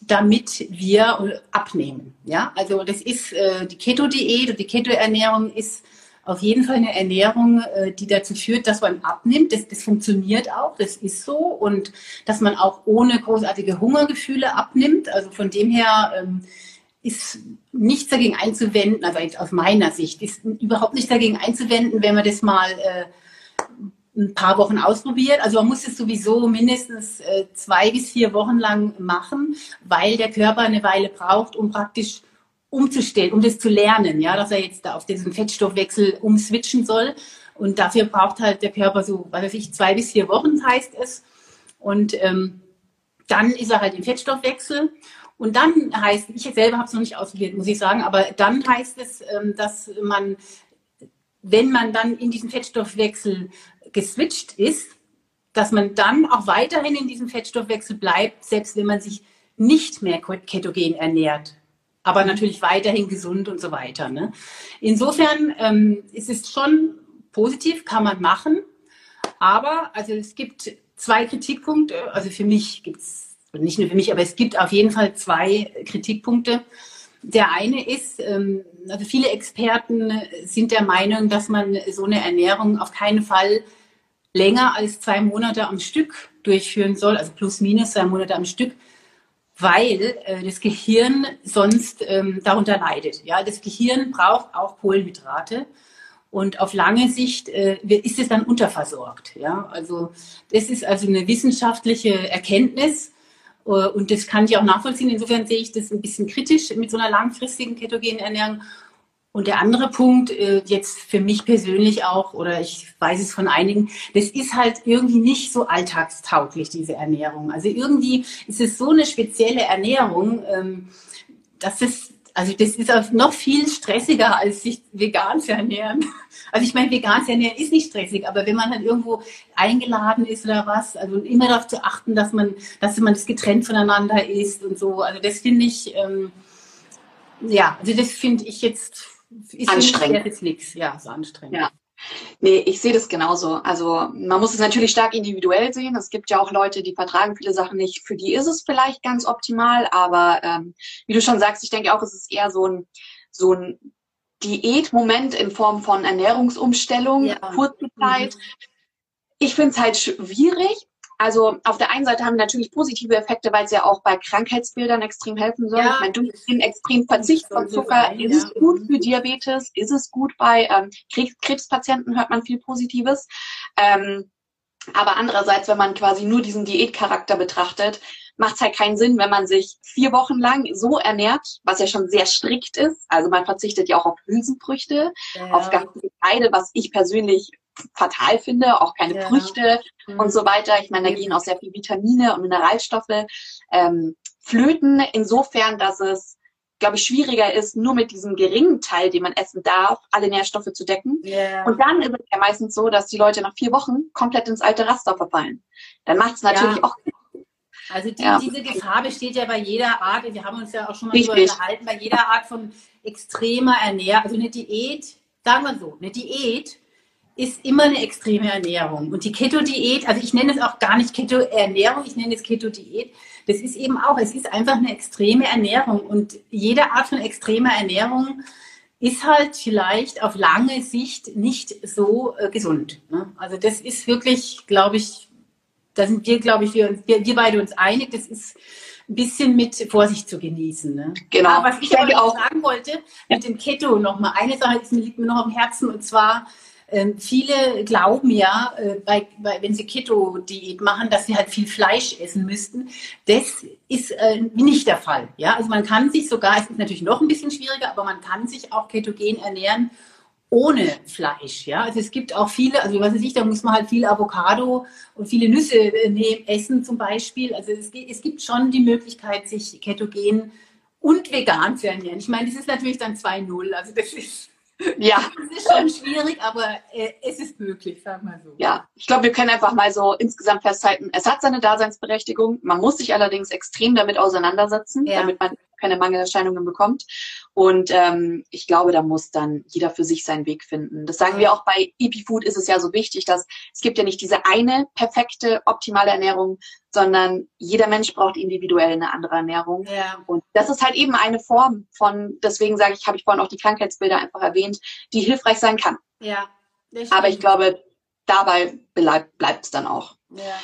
damit wir abnehmen. Ja, also das ist äh, die Keto-Diät und die Keto-Ernährung ist auf jeden Fall eine Ernährung, äh, die dazu führt, dass man abnimmt. Das, das funktioniert auch, das ist so. Und dass man auch ohne großartige Hungergefühle abnimmt. Also von dem her ähm, ist nichts dagegen einzuwenden, also aus meiner Sicht, ist überhaupt nichts dagegen einzuwenden, wenn man das mal äh, ein paar Wochen ausprobiert. Also man muss es sowieso mindestens äh, zwei bis vier Wochen lang machen, weil der Körper eine Weile braucht, um praktisch umzustellen, um das zu lernen, ja, dass er jetzt da auf diesen Fettstoffwechsel umswitchen soll. Und dafür braucht halt der Körper so, was weiß ich, zwei bis vier Wochen heißt es. Und ähm, dann ist er halt im Fettstoffwechsel. Und dann heißt, ich selber habe es noch nicht ausprobiert, muss ich sagen, aber dann heißt es, ähm, dass man, wenn man dann in diesen Fettstoffwechsel geswitcht ist, dass man dann auch weiterhin in diesem Fettstoffwechsel bleibt, selbst wenn man sich nicht mehr ketogen ernährt. Aber natürlich weiterhin gesund und so weiter. Ne? Insofern ähm, ist es schon positiv, kann man machen. Aber also es gibt zwei Kritikpunkte. Also für mich gibt es nicht nur für mich, aber es gibt auf jeden Fall zwei Kritikpunkte. Der eine ist, ähm, also viele Experten sind der Meinung, dass man so eine Ernährung auf keinen Fall länger als zwei Monate am Stück durchführen soll, also plus minus zwei Monate am Stück, weil äh, das Gehirn sonst ähm, darunter leidet. Ja, das Gehirn braucht auch Kohlenhydrate und auf lange Sicht äh, ist es dann unterversorgt. Ja, also das ist also eine wissenschaftliche Erkenntnis äh, und das kann ich auch nachvollziehen. Insofern sehe ich das ein bisschen kritisch mit so einer langfristigen ketogenen Ernährung. Und der andere Punkt, äh, jetzt für mich persönlich auch, oder ich weiß es von einigen, das ist halt irgendwie nicht so alltagstauglich, diese Ernährung. Also irgendwie ist es so eine spezielle Ernährung, ähm, dass es also das ist noch viel stressiger, als sich vegan zu ernähren. [laughs] Also ich meine, vegan zu ernähren ist nicht stressig, aber wenn man halt irgendwo eingeladen ist oder was, also immer darauf zu achten, dass man, dass man das getrennt voneinander isst und so. Also das finde ich, ähm, ja, also das finde ich jetzt ist anstrengend. Jetzt nichts. Ja, so anstrengend. Ja. Nee, ich sehe das genauso. Also man muss es natürlich stark individuell sehen. Es gibt ja auch Leute, die vertragen viele Sachen nicht. Für die ist es vielleicht ganz optimal, aber ähm, wie du schon sagst, ich denke auch, es ist eher so ein so ein Diätmoment in Form von Ernährungsumstellung, ja. kurze Zeit. Mhm. Ich finde es halt schwierig, also auf der einen Seite haben wir natürlich positive Effekte, weil es ja auch bei Krankheitsbildern extrem helfen soll. Ja. Ich meine, durch den extremen Verzicht von Zucker ist es gut für Diabetes, ist es gut bei ähm, Krebspatienten, hört man viel Positives. Ähm, aber andererseits, wenn man quasi nur diesen Diätcharakter betrachtet, macht es halt keinen Sinn, wenn man sich vier Wochen lang so ernährt, was ja schon sehr strikt ist. Also man verzichtet ja auch auf Hülsenfrüchte, ja. auf ganze Getreide, was ich persönlich fatal finde, auch keine ja. Früchte mhm. und so weiter. Ich meine, da gehen auch sehr viele Vitamine und Mineralstoffe ähm, flöten, insofern, dass es, glaube ich, schwieriger ist, nur mit diesem geringen Teil, den man essen darf, alle Nährstoffe zu decken. Yeah. Und dann ist es ja meistens so, dass die Leute nach vier Wochen komplett ins alte Raster verfallen. Dann macht es natürlich ja. auch also die, ja. diese Gefahr besteht ja bei jeder Art, wir haben uns ja auch schon mal Richtig. darüber unterhalten, bei jeder Art von extremer Ernährung, also eine Diät, sagen wir so, eine Diät ist immer eine extreme Ernährung. Und die Keto-Diät, also ich nenne es auch gar nicht Keto-Ernährung, ich nenne es Keto-Diät. Das ist eben auch, es ist einfach eine extreme Ernährung. Und jede Art von extremer Ernährung ist halt vielleicht auf lange Sicht nicht so äh, gesund. Ne? Also das ist wirklich, glaube ich, da sind wir, glaube ich, wir, wir, wir beide uns einig, das ist ein bisschen mit Vorsicht zu genießen. Ne? Genau. Aber was ich, ich aber auch sagen wollte, ja. mit dem Keto nochmal, eine Sache liegt mir noch am Herzen und zwar, ähm, viele glauben ja, äh, bei, bei, wenn sie Keto-Diät machen, dass sie halt viel Fleisch essen müssten. Das ist äh, nicht der Fall. Ja? Also man kann sich sogar, es ist natürlich noch ein bisschen schwieriger, aber man kann sich auch ketogen ernähren ohne Fleisch. Ja? Also es gibt auch viele, also was weiß ich, da muss man halt viel Avocado und viele Nüsse äh, nehmen, essen zum Beispiel. Also es, es gibt schon die Möglichkeit, sich ketogen und vegan zu ernähren. Ich meine, das ist natürlich dann 2-0. Also das ist ja. [laughs] Es ist schon schwierig, aber äh, es ist möglich, sag mal so. Ja, ich glaube, wir können einfach mal so insgesamt festhalten, es hat seine Daseinsberechtigung. Man muss sich allerdings extrem damit auseinandersetzen, ja. damit man keine Mangelerscheinungen bekommt. Und ähm, ich glaube, da muss dann jeder für sich seinen Weg finden. Das sagen wir auch bei EpiFood ist es ja so wichtig, dass es gibt ja nicht diese eine perfekte, optimale Ernährung, sondern jeder Mensch braucht individuell eine andere Ernährung. Ja. Und das ist halt eben eine Form von, deswegen sage ich, habe ich vorhin auch die Krankheitsbilder einfach erwähnt, die hilfreich sein kann. Ja. Aber ich glaube, dabei bleibt es dann auch. Ja.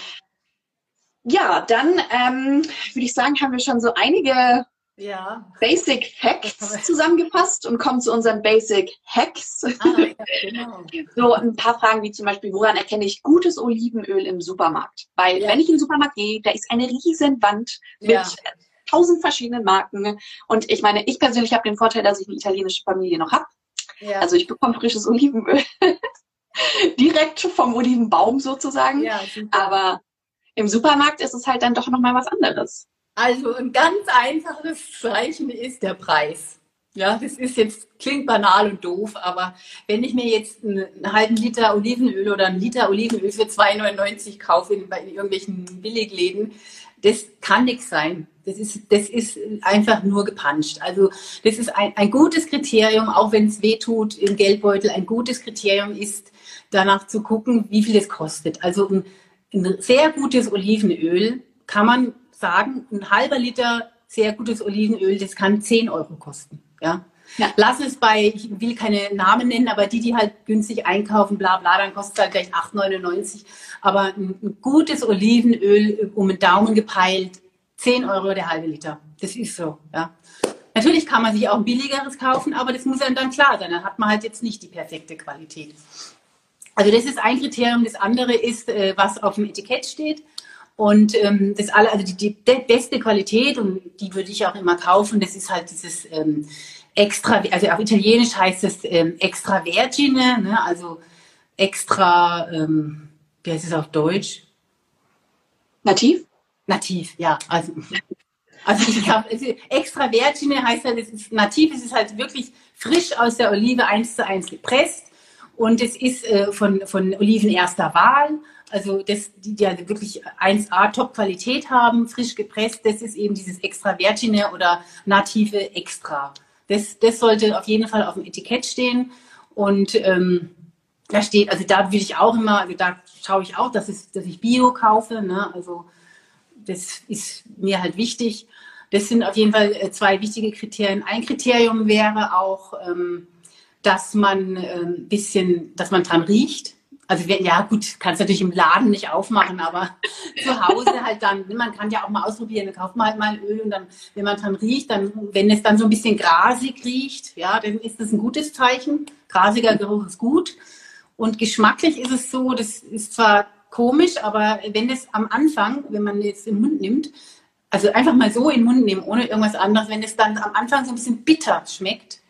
Ja, dann ähm, würde ich sagen, haben wir schon so einige ja. Basic Facts [laughs] zusammengefasst und kommen zu unseren Basic Hacks. Ah, ja, genau. [laughs] so ein paar Fragen wie zum Beispiel, woran erkenne ich gutes Olivenöl im Supermarkt? Weil ja. wenn ich in den Supermarkt gehe, da ist eine riesen Wand mit tausend verschiedenen Marken. Und ich meine, ich persönlich habe den Vorteil, dass ich eine italienische Familie noch habe. Also ich bekomme frisches Olivenöl [laughs] direkt vom Olivenbaum sozusagen. Ja, Aber im Supermarkt ist es halt dann doch nochmal was anderes. Also ein ganz einfaches Zeichen ist der Preis. Ja, das ist jetzt, klingt banal und doof, aber wenn ich mir jetzt einen halben Liter Olivenöl oder einen Liter Olivenöl für 2,99 kaufe in, in irgendwelchen Billigläden, das kann nichts sein. Das ist, das ist einfach nur gepanscht. Also das ist ein, ein gutes Kriterium, auch wenn es weh tut im Geldbeutel, ein gutes Kriterium ist, danach zu gucken, wie viel es kostet. Also ein, ein sehr gutes Olivenöl kann man sagen, ein halber Liter sehr gutes Olivenöl, das kann 10 Euro kosten. Ja? ja. Lass es bei, ich will keine Namen nennen, aber die, die halt günstig einkaufen, bla bla, dann kostet es halt gleich 8,99. Aber ein, ein, gutes Olivenöl, um den Daumen gepeilt, 10 Euro der halbe Liter. Das ist so. Ja. Natürlich kann man sich auch ein billigeres kaufen, aber das muss einem dann klar sein. Dann hat man halt jetzt nicht die perfekte Qualität. Also das ist ein Kriterium. Das andere ist, äh, was auf dem Etikett steht. Und ähm, das alle, also die, die beste Qualität und die würde ich auch immer kaufen, das ist halt dieses ähm, extra, also auf Italienisch heißt es ähm, extra vergine, ne? also extra, ähm, wie heißt es auf Deutsch? Nativ? Nativ, ja. Also, also ich habe extra vergine heißt halt, es ist nativ, es ist halt wirklich frisch aus der Olive eins zu eins gepresst und es ist äh, von, von Oliven erster Wahl also das, die, die wirklich 1A Top-Qualität haben, frisch gepresst, das ist eben dieses extra Vergine oder native Extra. Das, das sollte auf jeden Fall auf dem Etikett stehen. Und ähm, da steht, also da will ich auch immer, also da schaue ich auch, dass, es, dass ich Bio kaufe. Ne? Also das ist mir halt wichtig. Das sind auf jeden Fall äh, zwei wichtige Kriterien. Ein Kriterium wäre auch, ähm, dass man ein ähm, bisschen, dass man dran riecht. Also ja gut, kannst natürlich im Laden nicht aufmachen, aber [laughs] zu Hause halt dann, man kann ja auch mal ausprobieren, dann kauft man halt mal ein Öl und dann, wenn man dran riecht, dann, wenn es dann so ein bisschen grasig riecht, ja, dann ist das ein gutes Zeichen. Grasiger Geruch ist gut. Und geschmacklich ist es so, das ist zwar komisch, aber wenn es am Anfang, wenn man jetzt im Mund nimmt, also einfach mal so in den Mund nehmen, ohne irgendwas anderes, wenn es dann am Anfang so ein bisschen bitter schmeckt,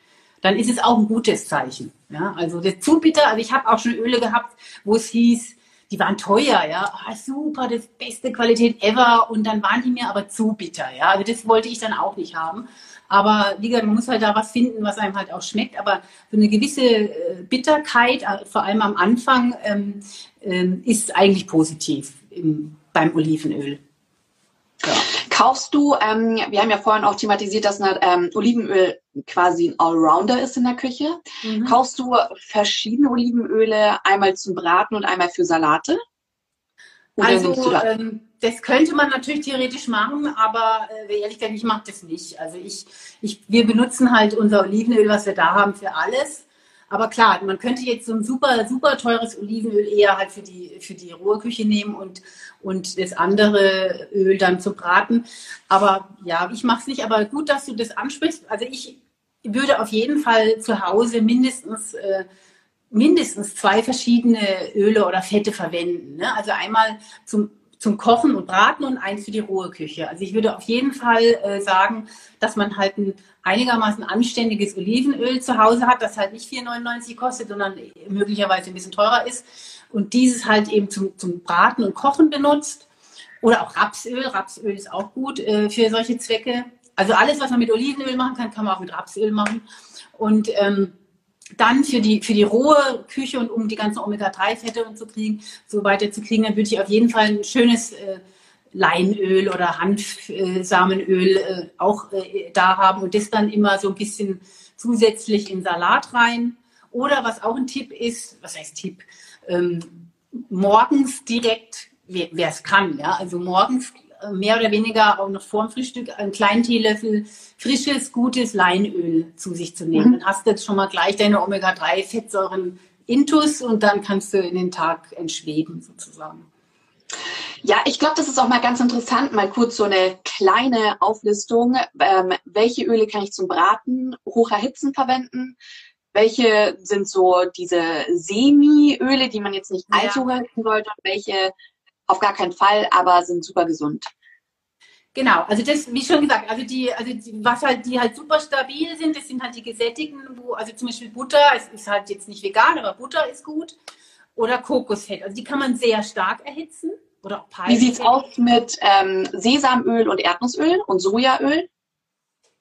dann ist es auch ein gutes Zeichen. Ja, also das zu bitter, also ich habe auch schon Öle gehabt, wo es hieß, die waren teuer, ja, oh, super, das beste Qualität ever und dann waren die mir aber zu bitter, ja, also das wollte ich dann auch nicht haben. Aber wie gesagt, man muss halt da was finden, was einem halt auch schmeckt. Aber so eine gewisse äh, Bitterkeit, äh, vor allem am Anfang, ähm, ähm, ist eigentlich positiv im, beim Olivenöl. Ja. Kaufst du, ähm, wir haben ja vorhin auch thematisiert, dass eine, ähm, Olivenöl quasi ein Allrounder ist in der Küche. Mhm. Kaufst du verschiedene Olivenöle einmal zum Braten und einmal für Salate? Oder also da? ähm, das könnte man natürlich theoretisch machen, aber äh, ehrlich gesagt, ich mache das nicht. Also ich, ich, wir benutzen halt unser Olivenöl, was wir da haben, für alles. Aber klar, man könnte jetzt so ein super, super teures Olivenöl eher halt für die, für die rohe Küche nehmen und, und das andere Öl dann zum Braten. Aber ja, ich mache es nicht. Aber gut, dass du das ansprichst. Also ich würde auf jeden Fall zu Hause mindestens, äh, mindestens zwei verschiedene Öle oder Fette verwenden. Ne? Also einmal zum zum Kochen und Braten und eins für die rohe Küche. Also ich würde auf jeden Fall äh, sagen, dass man halt ein einigermaßen anständiges Olivenöl zu Hause hat, das halt nicht 4,99 kostet, sondern möglicherweise ein bisschen teurer ist. Und dieses halt eben zum, zum Braten und Kochen benutzt. Oder auch Rapsöl. Rapsöl ist auch gut äh, für solche Zwecke. Also alles, was man mit Olivenöl machen kann, kann man auch mit Rapsöl machen. Und ähm, dann für die, für die rohe Küche und um die ganzen Omega-3-Fette und zu kriegen, so weiter zu kriegen, dann würde ich auf jeden Fall ein schönes äh, Leinöl oder Hanfsamenöl äh, auch äh, da haben und das dann immer so ein bisschen zusätzlich in Salat rein. Oder was auch ein Tipp ist, was heißt Tipp, ähm, morgens direkt, wer es kann, ja, also morgens mehr oder weniger auch noch vor dem Frühstück einen kleinen Teelöffel frisches, gutes Leinöl zu sich zu nehmen. Mhm. Dann hast du jetzt schon mal gleich deine Omega-3-Fettsäuren intus und dann kannst du in den Tag entschweben sozusagen. Ja, ich glaube, das ist auch mal ganz interessant, mal kurz so eine kleine Auflistung. Ähm, welche Öle kann ich zum Braten hoch erhitzen verwenden? Welche sind so diese Semi-Öle, die man jetzt nicht allzu ja. halten sollte? Und welche auf gar keinen Fall, aber sind super gesund. Genau, also das, wie schon gesagt, also die, also die, was halt, die halt super stabil sind, das sind halt die gesättigten, wo, also zum Beispiel Butter, es ist halt jetzt nicht vegan, aber Butter ist gut. Oder Kokosfett, also die kann man sehr stark erhitzen. Oder auch Palmfett. Wie sieht es aus mit ähm, Sesamöl und Erdnussöl und Sojaöl?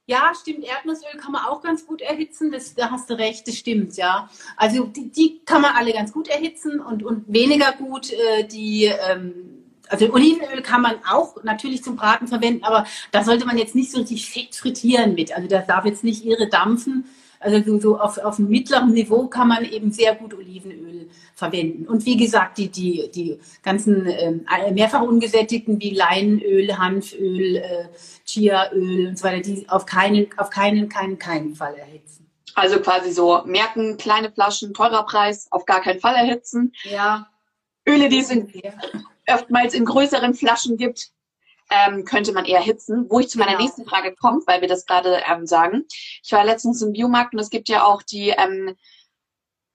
Ja, stimmt. Erdnussöl kann man auch ganz gut erhitzen. Das, da hast du recht, das stimmt, ja. Also die, die kann man alle ganz gut erhitzen und, und weniger gut äh, die, ähm, also Olivenöl kann man auch natürlich zum Braten verwenden, aber da sollte man jetzt nicht so richtig fett frittieren mit. Also das darf jetzt nicht irre dampfen. Also so, so auf, auf einem mittleren Niveau kann man eben sehr gut Olivenöl verwenden. Und wie gesagt, die, die, die ganzen ähm, mehrfach ungesättigten wie Leinöl, Hanföl, äh, Chiaöl und so weiter, die auf keinen, auf keinen, keinen, keinen Fall erhitzen. Also quasi so merken, kleine Flaschen, teurer Preis, auf gar keinen Fall erhitzen. Ja. Öle, die es oftmals in größeren Flaschen gibt, ähm, könnte man eher hitzen. Wo ich zu meiner genau. nächsten Frage komme, weil wir das gerade ähm, sagen. Ich war letztens im Biomarkt und es gibt ja auch die ähm,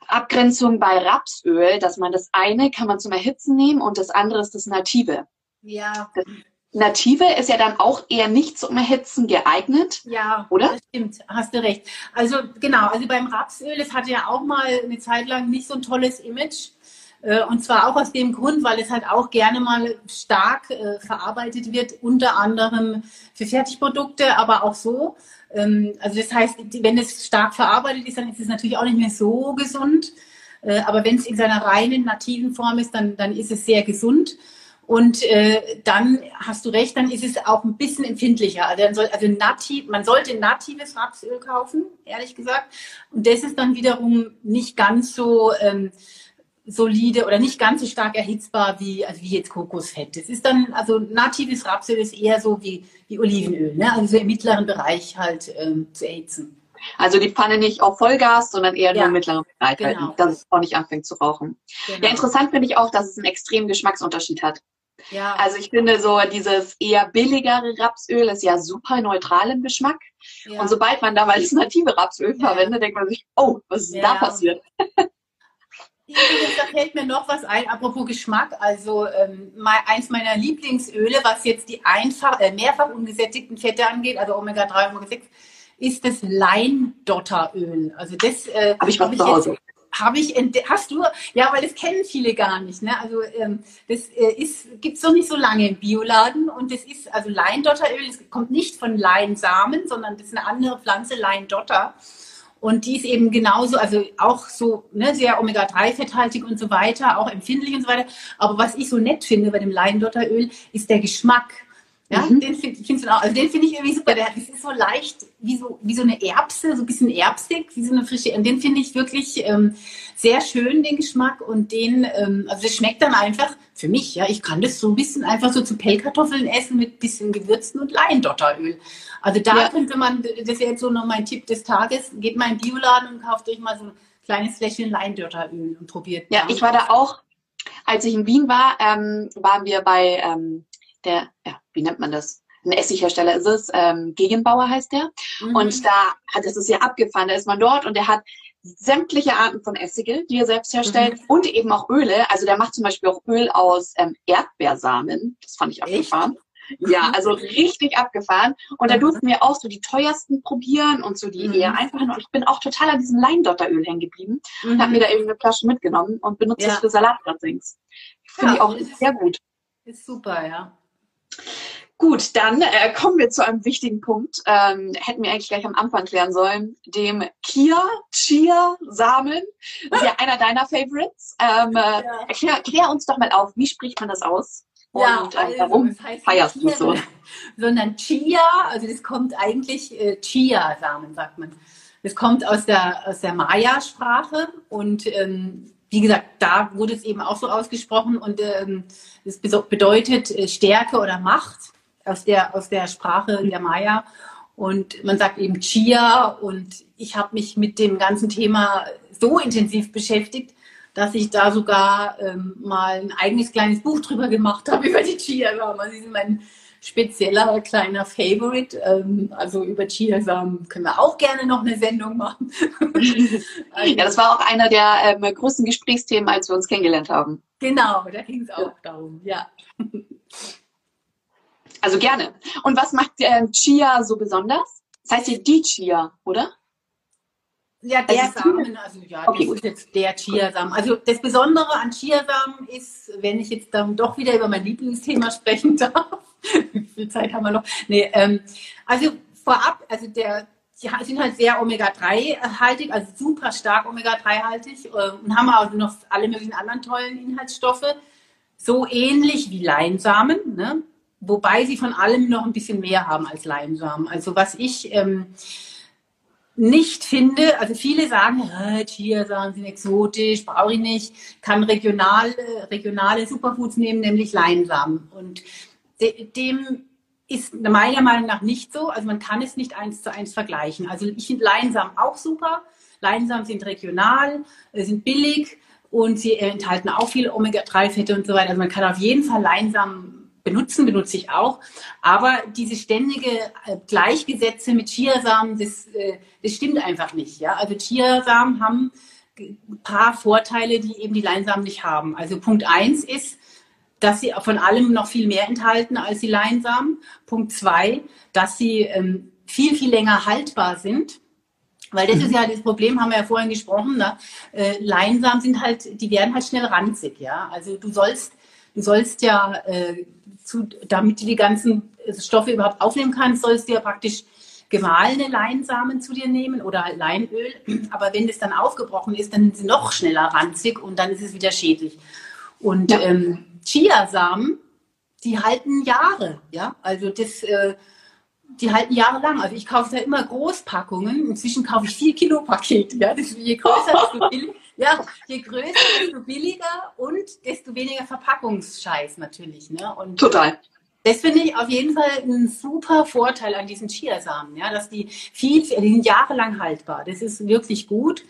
Abgrenzung bei Rapsöl, dass man das eine kann man zum Erhitzen nehmen und das andere ist das Native. Ja. Das Native ist ja dann auch eher nicht zum Erhitzen geeignet. Ja, oder? Das stimmt, hast du recht. Also genau, also beim Rapsöl, es hatte ja auch mal eine Zeit lang nicht so ein tolles Image. Äh, und zwar auch aus dem Grund, weil es halt auch gerne mal stark äh, verarbeitet wird, unter anderem für Fertigprodukte, aber auch so. Ähm, also das heißt, wenn es stark verarbeitet ist, dann ist es natürlich auch nicht mehr so gesund. Äh, aber wenn es in seiner reinen, nativen Form ist, dann, dann ist es sehr gesund. Und äh, dann hast du recht, dann ist es auch ein bisschen empfindlicher. Also, soll, also nativ, man sollte natives Rapsöl kaufen, ehrlich gesagt. Und das ist dann wiederum nicht ganz so ähm, solide oder nicht ganz so stark erhitzbar wie, also wie jetzt Kokosfett. Das ist dann, also natives Rapsöl ist eher so wie, wie Olivenöl, ne? also so im mittleren Bereich halt ähm, zu erhitzen. Also die Pfanne nicht auf Vollgas, sondern eher nur im mittleren Bereich genau. halten, dass es auch nicht anfängt zu rauchen. Genau. Ja, interessant finde ich auch, dass es einen extremen Geschmacksunterschied hat. Ja. Also ich finde so dieses eher billigere Rapsöl ist ja super neutral im Geschmack. Ja. Und sobald man da mal das native Rapsöl ja. verwendet, denkt man sich, oh, was ist ja. da passiert? Da fällt mir noch was ein, apropos Geschmack. Also ähm, eins meiner Lieblingsöle, was jetzt die einfach, äh, mehrfach ungesättigten Fette angeht, also Omega-3, Omega-6, ist das Leindotteröl. Also das äh, habe ich, hab ich. Jetzt, habe ich hast du ja weil das kennen viele gar nicht ne also ähm, das äh, ist gibt's noch nicht so lange im Bioladen und das ist also Leindotteröl das kommt nicht von Leinsamen sondern das ist eine andere Pflanze Leindotter und die ist eben genauso also auch so ne, sehr Omega 3 fetthaltig und so weiter auch empfindlich und so weiter. Aber was ich so nett finde bei dem Leindotteröl ist der Geschmack ja, mhm. den finde find, also den finde ich irgendwie super. Der, das ist so leicht, wie so, wie so eine Erbse, so ein bisschen erbsig, wie so eine frische. Und den finde ich wirklich ähm, sehr schön, den Geschmack. Und den, ähm, also das schmeckt dann einfach für mich, ja, ich kann das so ein bisschen einfach so zu Pellkartoffeln essen mit bisschen Gewürzen und Laiendotteröl. Also da ja. könnte man, das wäre jetzt so noch mein Tipp des Tages, geht mal in den Bioladen und kauft euch mal so ein kleines Fläschchen Laiendotteröl und probiert. Ja, ich war da auch, als ich in Wien war, ähm, waren wir bei ähm, der, ja, wie nennt man das? Ein Essighersteller ist es, ähm, Gegenbauer heißt der. Mhm. Und da hat es ja abgefahren, da ist man dort und der hat sämtliche Arten von Essige, die er selbst herstellt mhm. und eben auch Öle. Also der macht zum Beispiel auch Öl aus ähm, Erdbeersamen. Das fand ich abgefahren. Echt? Ja, mhm. [laughs] also richtig abgefahren. Und da mhm. durften wir auch so die teuersten probieren und so die mhm. eher einfachen. Und ich bin auch total an diesem Leindotteröl hängen geblieben mhm. und habe mir da eben eine Flasche mitgenommen und benutze ja. es für Salatdressings. Finde ja, ich auch sehr gut. Ist super, ja. Gut, dann äh, kommen wir zu einem wichtigen Punkt. Ähm, hätten wir eigentlich gleich am Anfang klären sollen, dem Kia Chia Samen. Das ist ja einer deiner Favorites. Ähm, äh, ja. erklär, erklär, uns doch mal auf, wie spricht man das aus? Und ja, äh, also, warum das heißt feierst du so? Sondern Chia, also das kommt eigentlich äh, Chia Samen, sagt man. Das kommt aus der aus der Maya-Sprache und ähm, wie gesagt, da wurde es eben auch so ausgesprochen und ähm, es bedeutet äh, Stärke oder Macht aus der, aus der Sprache der Maya. Und man sagt eben Chia und ich habe mich mit dem ganzen Thema so intensiv beschäftigt, dass ich da sogar ähm, mal ein eigenes kleines Buch drüber gemacht habe [laughs] über die Chia-Samen. Also, sie sind mein spezieller kleiner Favorite. Ähm, also über Chiasamen können wir auch gerne noch eine Sendung machen. [laughs] ja, das war auch einer der ähm, größten Gesprächsthemen, als wir uns kennengelernt haben. Genau, da ging es auch ja. darum, ja. [laughs] Also gerne. Und was macht äh, Chia so besonders? Das heißt hier die Chia, oder? Ja, der also Samen, also ja, okay, das ist jetzt der Chiasamen. Also das Besondere an Chiasamen ist, wenn ich jetzt dann doch wieder über mein Lieblingsthema sprechen [laughs] darf, wie viel Zeit haben wir noch? Nee, ähm, also vorab, also der, die sind halt sehr Omega-3-haltig, also super stark Omega-3-haltig äh, und haben auch noch alle möglichen anderen tollen Inhaltsstoffe. So ähnlich wie Leinsamen, ne? Wobei sie von allem noch ein bisschen mehr haben als Leinsamen. Also was ich ähm, nicht finde, also viele sagen, äh, Chiasamen sind exotisch, brauche ich nicht, kann regionale, regionale Superfoods nehmen, nämlich Leinsamen. Und de, dem ist meiner Meinung nach nicht so. Also man kann es nicht eins zu eins vergleichen. Also ich finde Leinsamen auch super. Leinsamen sind regional, äh, sind billig und sie enthalten auch viel Omega-3-Fette und so weiter. Also man kann auf jeden Fall Leinsamen benutzen, benutze ich auch. Aber diese ständige äh, Gleichgesetze mit Chiasamen, das, äh, das stimmt einfach nicht. Ja? Also Chiasamen haben ein paar Vorteile, die eben die Leinsamen nicht haben. Also Punkt eins ist, dass sie von allem noch viel mehr enthalten als die Leinsamen. Punkt zwei, dass sie ähm, viel, viel länger haltbar sind. Weil das ist ja das Problem, haben wir ja vorhin gesprochen. Ne? Äh, Leinsamen sind halt, die werden halt schnell ranzig. Ja, also du sollst, du sollst ja äh, zu, damit du die ganzen Stoffe überhaupt aufnehmen kannst, sollst du ja praktisch gemahlene Leinsamen zu dir nehmen oder Leinöl. Aber wenn das dann aufgebrochen ist, dann sind sie noch schneller ranzig und dann ist es wieder schädlich. Und ja. ähm, Chiasamen, die halten Jahre, ja. Also das, äh, die halten jahrelang. Also ich kaufe da immer Großpackungen. Inzwischen kaufe ich vier Kilo Pakete. Ja, das, je größer, desto billig. Ja, je größer, desto billiger und desto weniger Verpackungsscheiß natürlich. Ne? Und Total. Das finde ich auf jeden Fall ein super Vorteil an diesen Chiasamen, ja, dass die viel, die sind jahrelang haltbar. Das ist wirklich gut.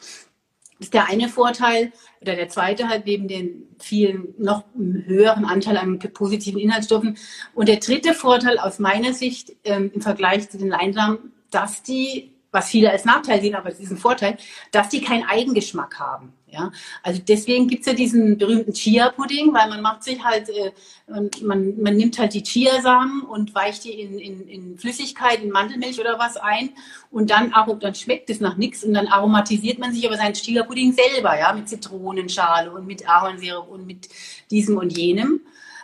Das ist der eine Vorteil. Oder der zweite halt neben den vielen noch höheren Anteil an positiven Inhaltsstoffen. Und der dritte Vorteil aus meiner Sicht ähm, im Vergleich zu den Leinsamen, dass die was viele als Nachteil sehen, aber es ist ein Vorteil, dass die keinen Eigengeschmack haben. Ja, also deswegen gibt's ja diesen berühmten Chia-Pudding, weil man macht sich halt, äh, man, man nimmt halt die Chiasamen und weicht die in, in, in Flüssigkeit, in Mandelmilch oder was ein und dann, dann schmeckt es nach nichts und dann aromatisiert man sich aber seinen Chia-Pudding selber, ja, mit Zitronenschale und mit Ahornsirup und mit diesem und jenem.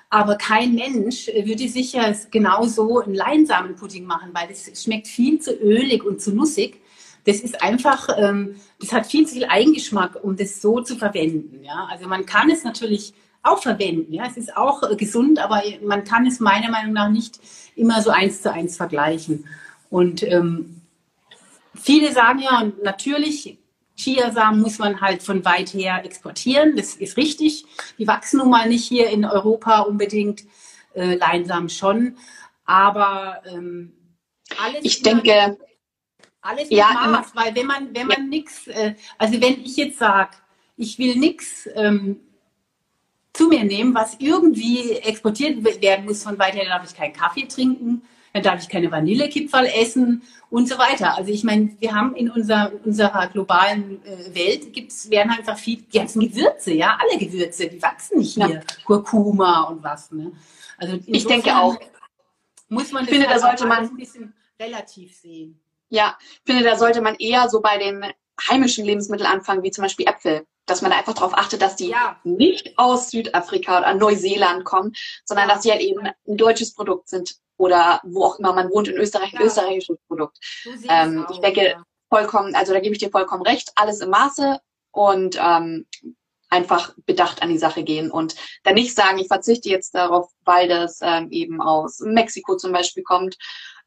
Aber kein Mensch würde sicher genauso einen Leinsamenpudding machen, weil das schmeckt viel zu ölig und zu nussig. Das ist einfach, ähm, das hat viel zu viel Eigengeschmack, um das so zu verwenden. Ja? Also man kann es natürlich auch verwenden. Ja, es ist auch äh, gesund, aber man kann es meiner Meinung nach nicht immer so eins zu eins vergleichen. Und ähm, viele sagen ja, natürlich Chiasamen muss man halt von weit her exportieren. Das ist richtig. Die wachsen nun mal nicht hier in Europa unbedingt. Äh, Leinsamen schon. Aber ähm, alles. Ich denke. Alles ja, Maß, weil wenn man, wenn man ja. nichts, äh, also wenn ich jetzt sage, ich will nichts ähm, zu mir nehmen, was irgendwie exportiert werden muss von weit her, darf ich keinen Kaffee trinken, dann darf ich keine Vanillekipferl essen und so weiter. Also ich meine, wir haben in unserer, unserer globalen äh, Welt gibt's, werden einfach viel, die ganzen Gewürze, ja, alle Gewürze, die wachsen nicht hier. Ja. Kurkuma und was, ne? Also ich denke auch. Muss man das finde, halt da sollte man ein bisschen relativ sehen. Ja, ich finde, da sollte man eher so bei den heimischen Lebensmitteln anfangen, wie zum Beispiel Äpfel. Dass man da einfach darauf achtet, dass die ja. nicht aus Südafrika oder Neuseeland kommen, sondern dass sie halt eben ein deutsches Produkt sind oder wo auch immer man wohnt in Österreich, ein ja. österreichisches Produkt. Ähm, ich denke, ja. vollkommen, also da gebe ich dir vollkommen recht, alles im Maße und ähm, einfach bedacht an die Sache gehen und dann nicht sagen, ich verzichte jetzt darauf, weil das ähm, eben aus Mexiko zum Beispiel kommt.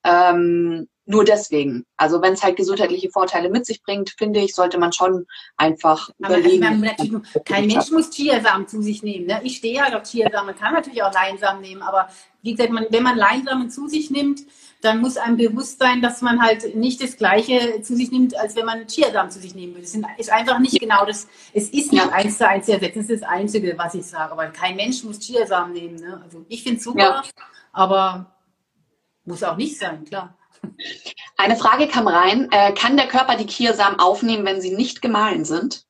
Ähm, nur deswegen. Also wenn es halt gesundheitliche Vorteile mit sich bringt, finde ich, sollte man schon einfach Aber überlegen. Also kein Mensch muss Chiasamen zu sich nehmen. Ne? Ich stehe halt auf Chiasamen, man kann natürlich auch Leinsamen nehmen, aber wie gesagt, man, wenn man Leinsamen zu sich nimmt, dann muss einem bewusst sein, dass man halt nicht das Gleiche zu sich nimmt, als wenn man Chiasamen zu sich nehmen würde. Es ist einfach nicht genau das, es ist nicht ja. eins zu eins zu ersetzen, das ist das Einzige, was ich sage. Aber kein Mensch muss Chiasamen nehmen. Ne? Also ich finde es super, ja. aber muss auch nicht sein, klar. Eine Frage kam rein. Äh, kann der Körper die Chiasamen aufnehmen, wenn sie nicht gemahlen sind?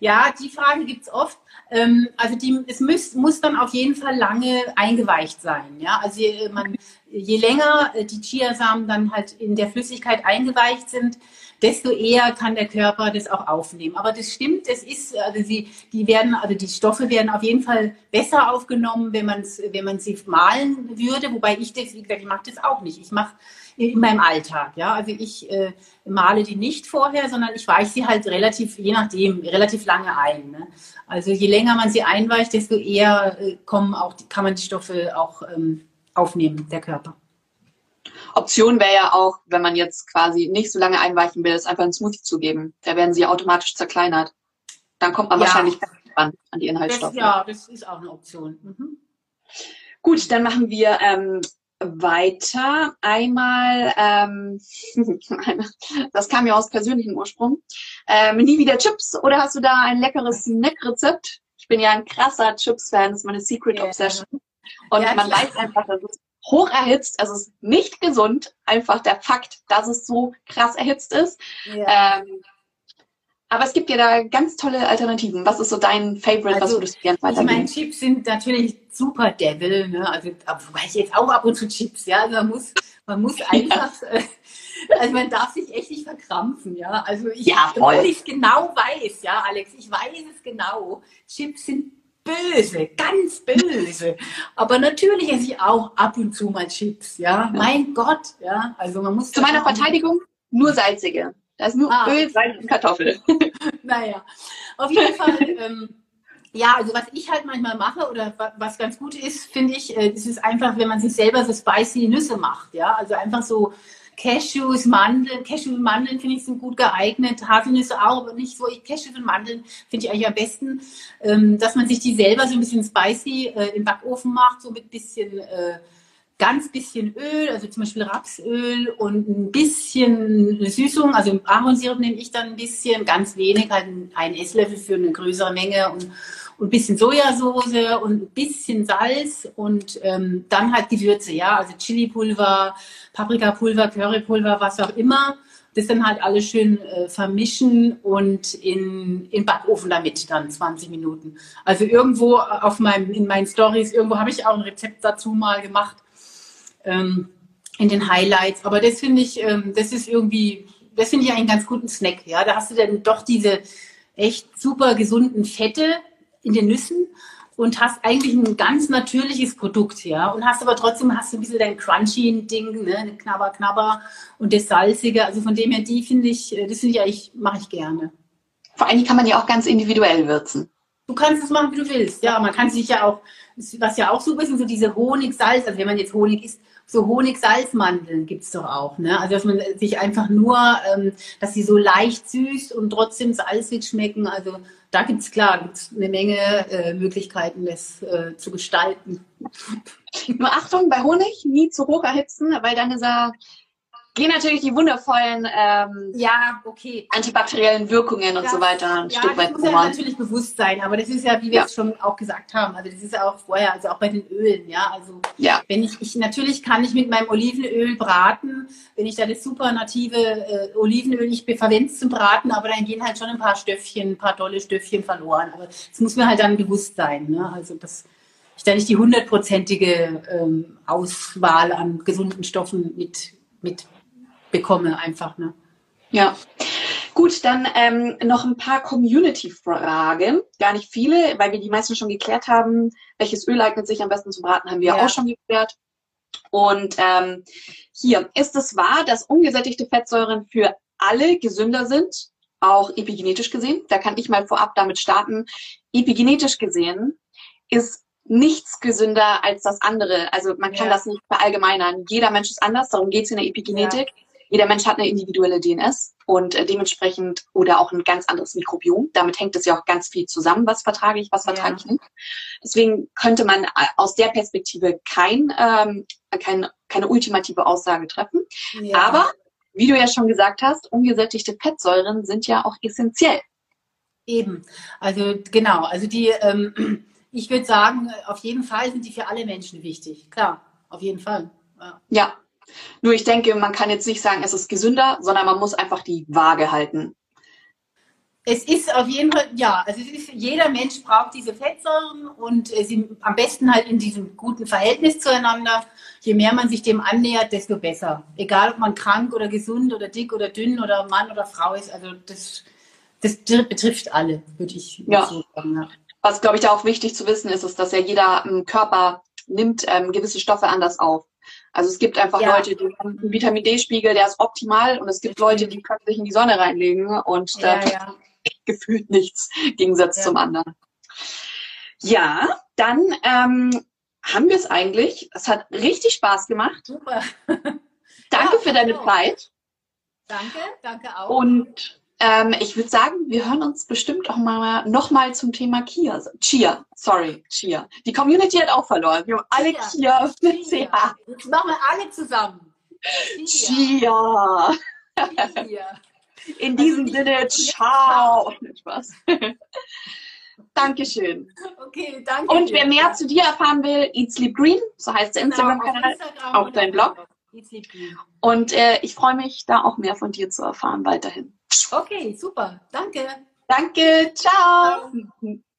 Ja, die Frage gibt es oft. Ähm, also die, es muss, muss dann auf jeden Fall lange eingeweicht sein. Ja? Also je, man, je länger äh, die Chiasamen dann halt in der Flüssigkeit eingeweicht sind, desto eher kann der Körper das auch aufnehmen. Aber das stimmt, es ist, also sie, die werden, also die Stoffe werden auf jeden Fall besser aufgenommen, wenn man wenn man sie mahlen würde. Wobei ich das, wie gesagt, ich mache das auch nicht. Ich mache in meinem Alltag. Ja, also ich äh, male die nicht vorher, sondern ich weiche sie halt relativ, je nachdem, relativ lange ein. Ne? Also je länger man sie einweicht, desto eher äh, kommen auch, kann man die Stoffe auch ähm, aufnehmen, der Körper. Option wäre ja auch, wenn man jetzt quasi nicht so lange einweichen will, es einfach einen Smoothie zu geben. Da werden sie automatisch zerkleinert. Dann kommt man ja. wahrscheinlich an, an die Inhaltsstoffe. Das, ja, das ist auch eine Option. Mhm. Gut, dann machen wir ähm, weiter. Einmal, ähm, [laughs] das kam ja aus persönlichem Ursprung. Ähm, nie wieder Chips oder hast du da ein leckeres Snack-Rezept? Ich bin ja ein krasser Chips-Fan, das ist meine Secret yeah. Obsession. Und ja, man klar. weiß einfach, dass es hoch erhitzt, also es ist nicht gesund, einfach der Fakt, dass es so krass erhitzt ist. Yeah. Ähm, aber es gibt ja da ganz tolle Alternativen. Was ist so dein Favorite? Also, was würdest du gerne weitergeben? Ich meine, Chips sind natürlich super Devil, ne? Also, wobei ich jetzt auch ab und zu Chips, ja. Also man muss, man muss [laughs] einfach, ja. Äh, also man darf sich echt nicht verkrampfen, ja. Also ich, ja, obwohl ich genau weiß, ja, Alex, ich weiß es genau. Chips sind böse, ganz böse. Aber natürlich esse ich auch ab und zu mal Chips, ja. Mein Gott, ja. Also man muss. Zu meiner Verteidigung nur salzige. Da ist nur ah. Öl, Salz und Kartoffel. [laughs] naja, auf jeden [laughs] Fall. Ähm, ja, also was ich halt manchmal mache oder was ganz gut ist, finde ich, äh, ist es einfach, wenn man sich selber so spicy Nüsse macht. Ja, also einfach so Cashews, Mandeln. Cashews und Mandeln finde ich sind gut geeignet. Haselnüsse auch, aber nicht so. Cashews und Mandeln finde ich eigentlich am besten, ähm, dass man sich die selber so ein bisschen spicy äh, im Backofen macht, so mit bisschen äh, ganz bisschen Öl, also zum Beispiel Rapsöl und ein bisschen Süßung, also Ahornsirup nehme ich dann ein bisschen, ganz wenig, halt ein Esslöffel für eine größere Menge und, und ein bisschen Sojasauce und ein bisschen Salz und ähm, dann halt Gewürze, ja, also Chilipulver, Paprikapulver, Currypulver, was auch immer. Das dann halt alles schön äh, vermischen und in, in Backofen damit dann 20 Minuten. Also irgendwo auf meinem, in meinen Stories, irgendwo habe ich auch ein Rezept dazu mal gemacht ähm, in den Highlights. Aber das finde ich, ähm, das ist irgendwie, das finde ich einen ganz guten Snack. Ja, da hast du dann doch diese echt super gesunden Fette in den Nüssen und hast eigentlich ein ganz natürliches Produkt, ja. Und hast aber trotzdem hast du ein bisschen dein crunchy-Ding, ne, Knabber, Knabber und das Salzige. Also von dem her, die finde ich, das finde ich eigentlich, mache ich gerne. Vor allem kann man ja auch ganz individuell würzen. Du kannst es machen, wie du willst. Ja, man kann sich ja auch, was ja auch super ist, so diese Honig-Salz, also wenn man jetzt Honig isst, so Honig-Salzmandeln gibt es doch auch. Ne? Also dass man sich einfach nur, ähm, dass sie so leicht süß und trotzdem salzig schmecken. Also da gibt es klar gibt's eine Menge äh, Möglichkeiten, das äh, zu gestalten. Nur Achtung, bei Honig nie zu hoch erhitzen, weil dann ist er gehen natürlich die wundervollen ähm, ja, okay. antibakteriellen Wirkungen und das, so weiter ein ja, Stück weit das muss ja natürlich bewusst sein, aber das ist ja, wie wir Ja. es schon auch gesagt haben, also das ist ja auch vorher, also auch bei den Ölen, ja, also Ja. wenn ich, ich natürlich kann ich mit meinem Olivenöl braten, wenn ich da das super native äh, Olivenöl, ich verwende es zum Braten, aber dann gehen halt schon ein paar Stöffchen, ein paar tolle Stöffchen verloren, aber das muss mir halt dann bewusst sein, ne? also dass ich da nicht die hundertprozentige ähm, Auswahl an gesunden Stoffen mit, mit bekomme einfach, ne? Ja. Gut, dann ähm, noch ein paar Community-Fragen. Gar nicht viele, weil wir die meisten schon geklärt haben. Welches Öl eignet sich am besten zum Braten, haben wir Ja. auch schon geklärt. Und ähm, hier, ist es wahr, dass ungesättigte Fettsäuren für alle gesünder sind, auch epigenetisch gesehen? Da kann ich mal vorab damit starten. Epigenetisch gesehen ist nichts gesünder als das andere. Also man kann Ja. das nicht verallgemeinern. Jeder Mensch ist anders, darum geht es in der Epigenetik. Jeder Mensch hat eine individuelle DNS und äh, dementsprechend oder auch ein ganz anderes Mikrobiom. Damit hängt es ja auch ganz viel zusammen, was vertrage ich, was vertrage Ja. ich nicht. Deswegen könnte man äh, aus der Perspektive kein, ähm, kein, keine ultimative Aussage treffen. Ja. Aber, wie du ja schon gesagt hast, ungesättigte Fettsäuren sind ja auch essentiell. Eben, also genau, also die, ähm, ich würde sagen, auf jeden Fall sind die für alle Menschen wichtig. Klar, auf jeden Fall. Ja. Ja. Nur ich denke, man kann jetzt nicht sagen, es ist gesünder, sondern man muss einfach die Waage halten. Es ist auf jeden Fall, ja, also ist, jeder Mensch braucht diese Fettsäuren und äh, sie am besten halt in diesem guten Verhältnis zueinander. Je mehr man sich dem annähert, desto besser. Egal, ob man krank oder gesund oder dick oder dünn oder Mann oder Frau ist, also das, das betrifft alle, würde ich Ja. so sagen. Ja. Was, glaube ich, da auch wichtig zu wissen ist, ist, dass ja jeder ähm, Körper nimmt ähm, gewisse Stoffe anders auf. Also es gibt einfach Ja. Leute, die haben einen Vitamin D-Spiegel, der ist optimal und es gibt Leute, die können sich in die Sonne reinlegen und da Ja, ja. [laughs] gefühlt nichts im Gegensatz Ja. zum anderen. Ja, dann ähm, haben wir es eigentlich. Es hat richtig Spaß gemacht. Super. [laughs] Danke Ja, für deine genau. Zeit. Danke, danke auch. Und ähm, ich würde sagen, wir hören uns bestimmt auch mal noch mal zum Thema Kia. Chia, sorry, Chia. Die Community hat auch verloren. Wir haben alle Chia. Kia mit Chia. CH. Jetzt machen wir alle zusammen. Chia. Chia. Chia. In Also diesem nicht- Sinne, ciao. Spaß. [laughs] Dankeschön. Okay, danke. Und dir. wer mehr zu dir erfahren will, Eat Sleep Green, so heißt der Genau, Instagram-Kanal. Instagram auf und deinen Blog. Eat Sleep Green. Und äh, ich freue mich, da auch mehr von dir zu erfahren weiterhin. Okay, super. Danke. Danke, ciao. Ciao.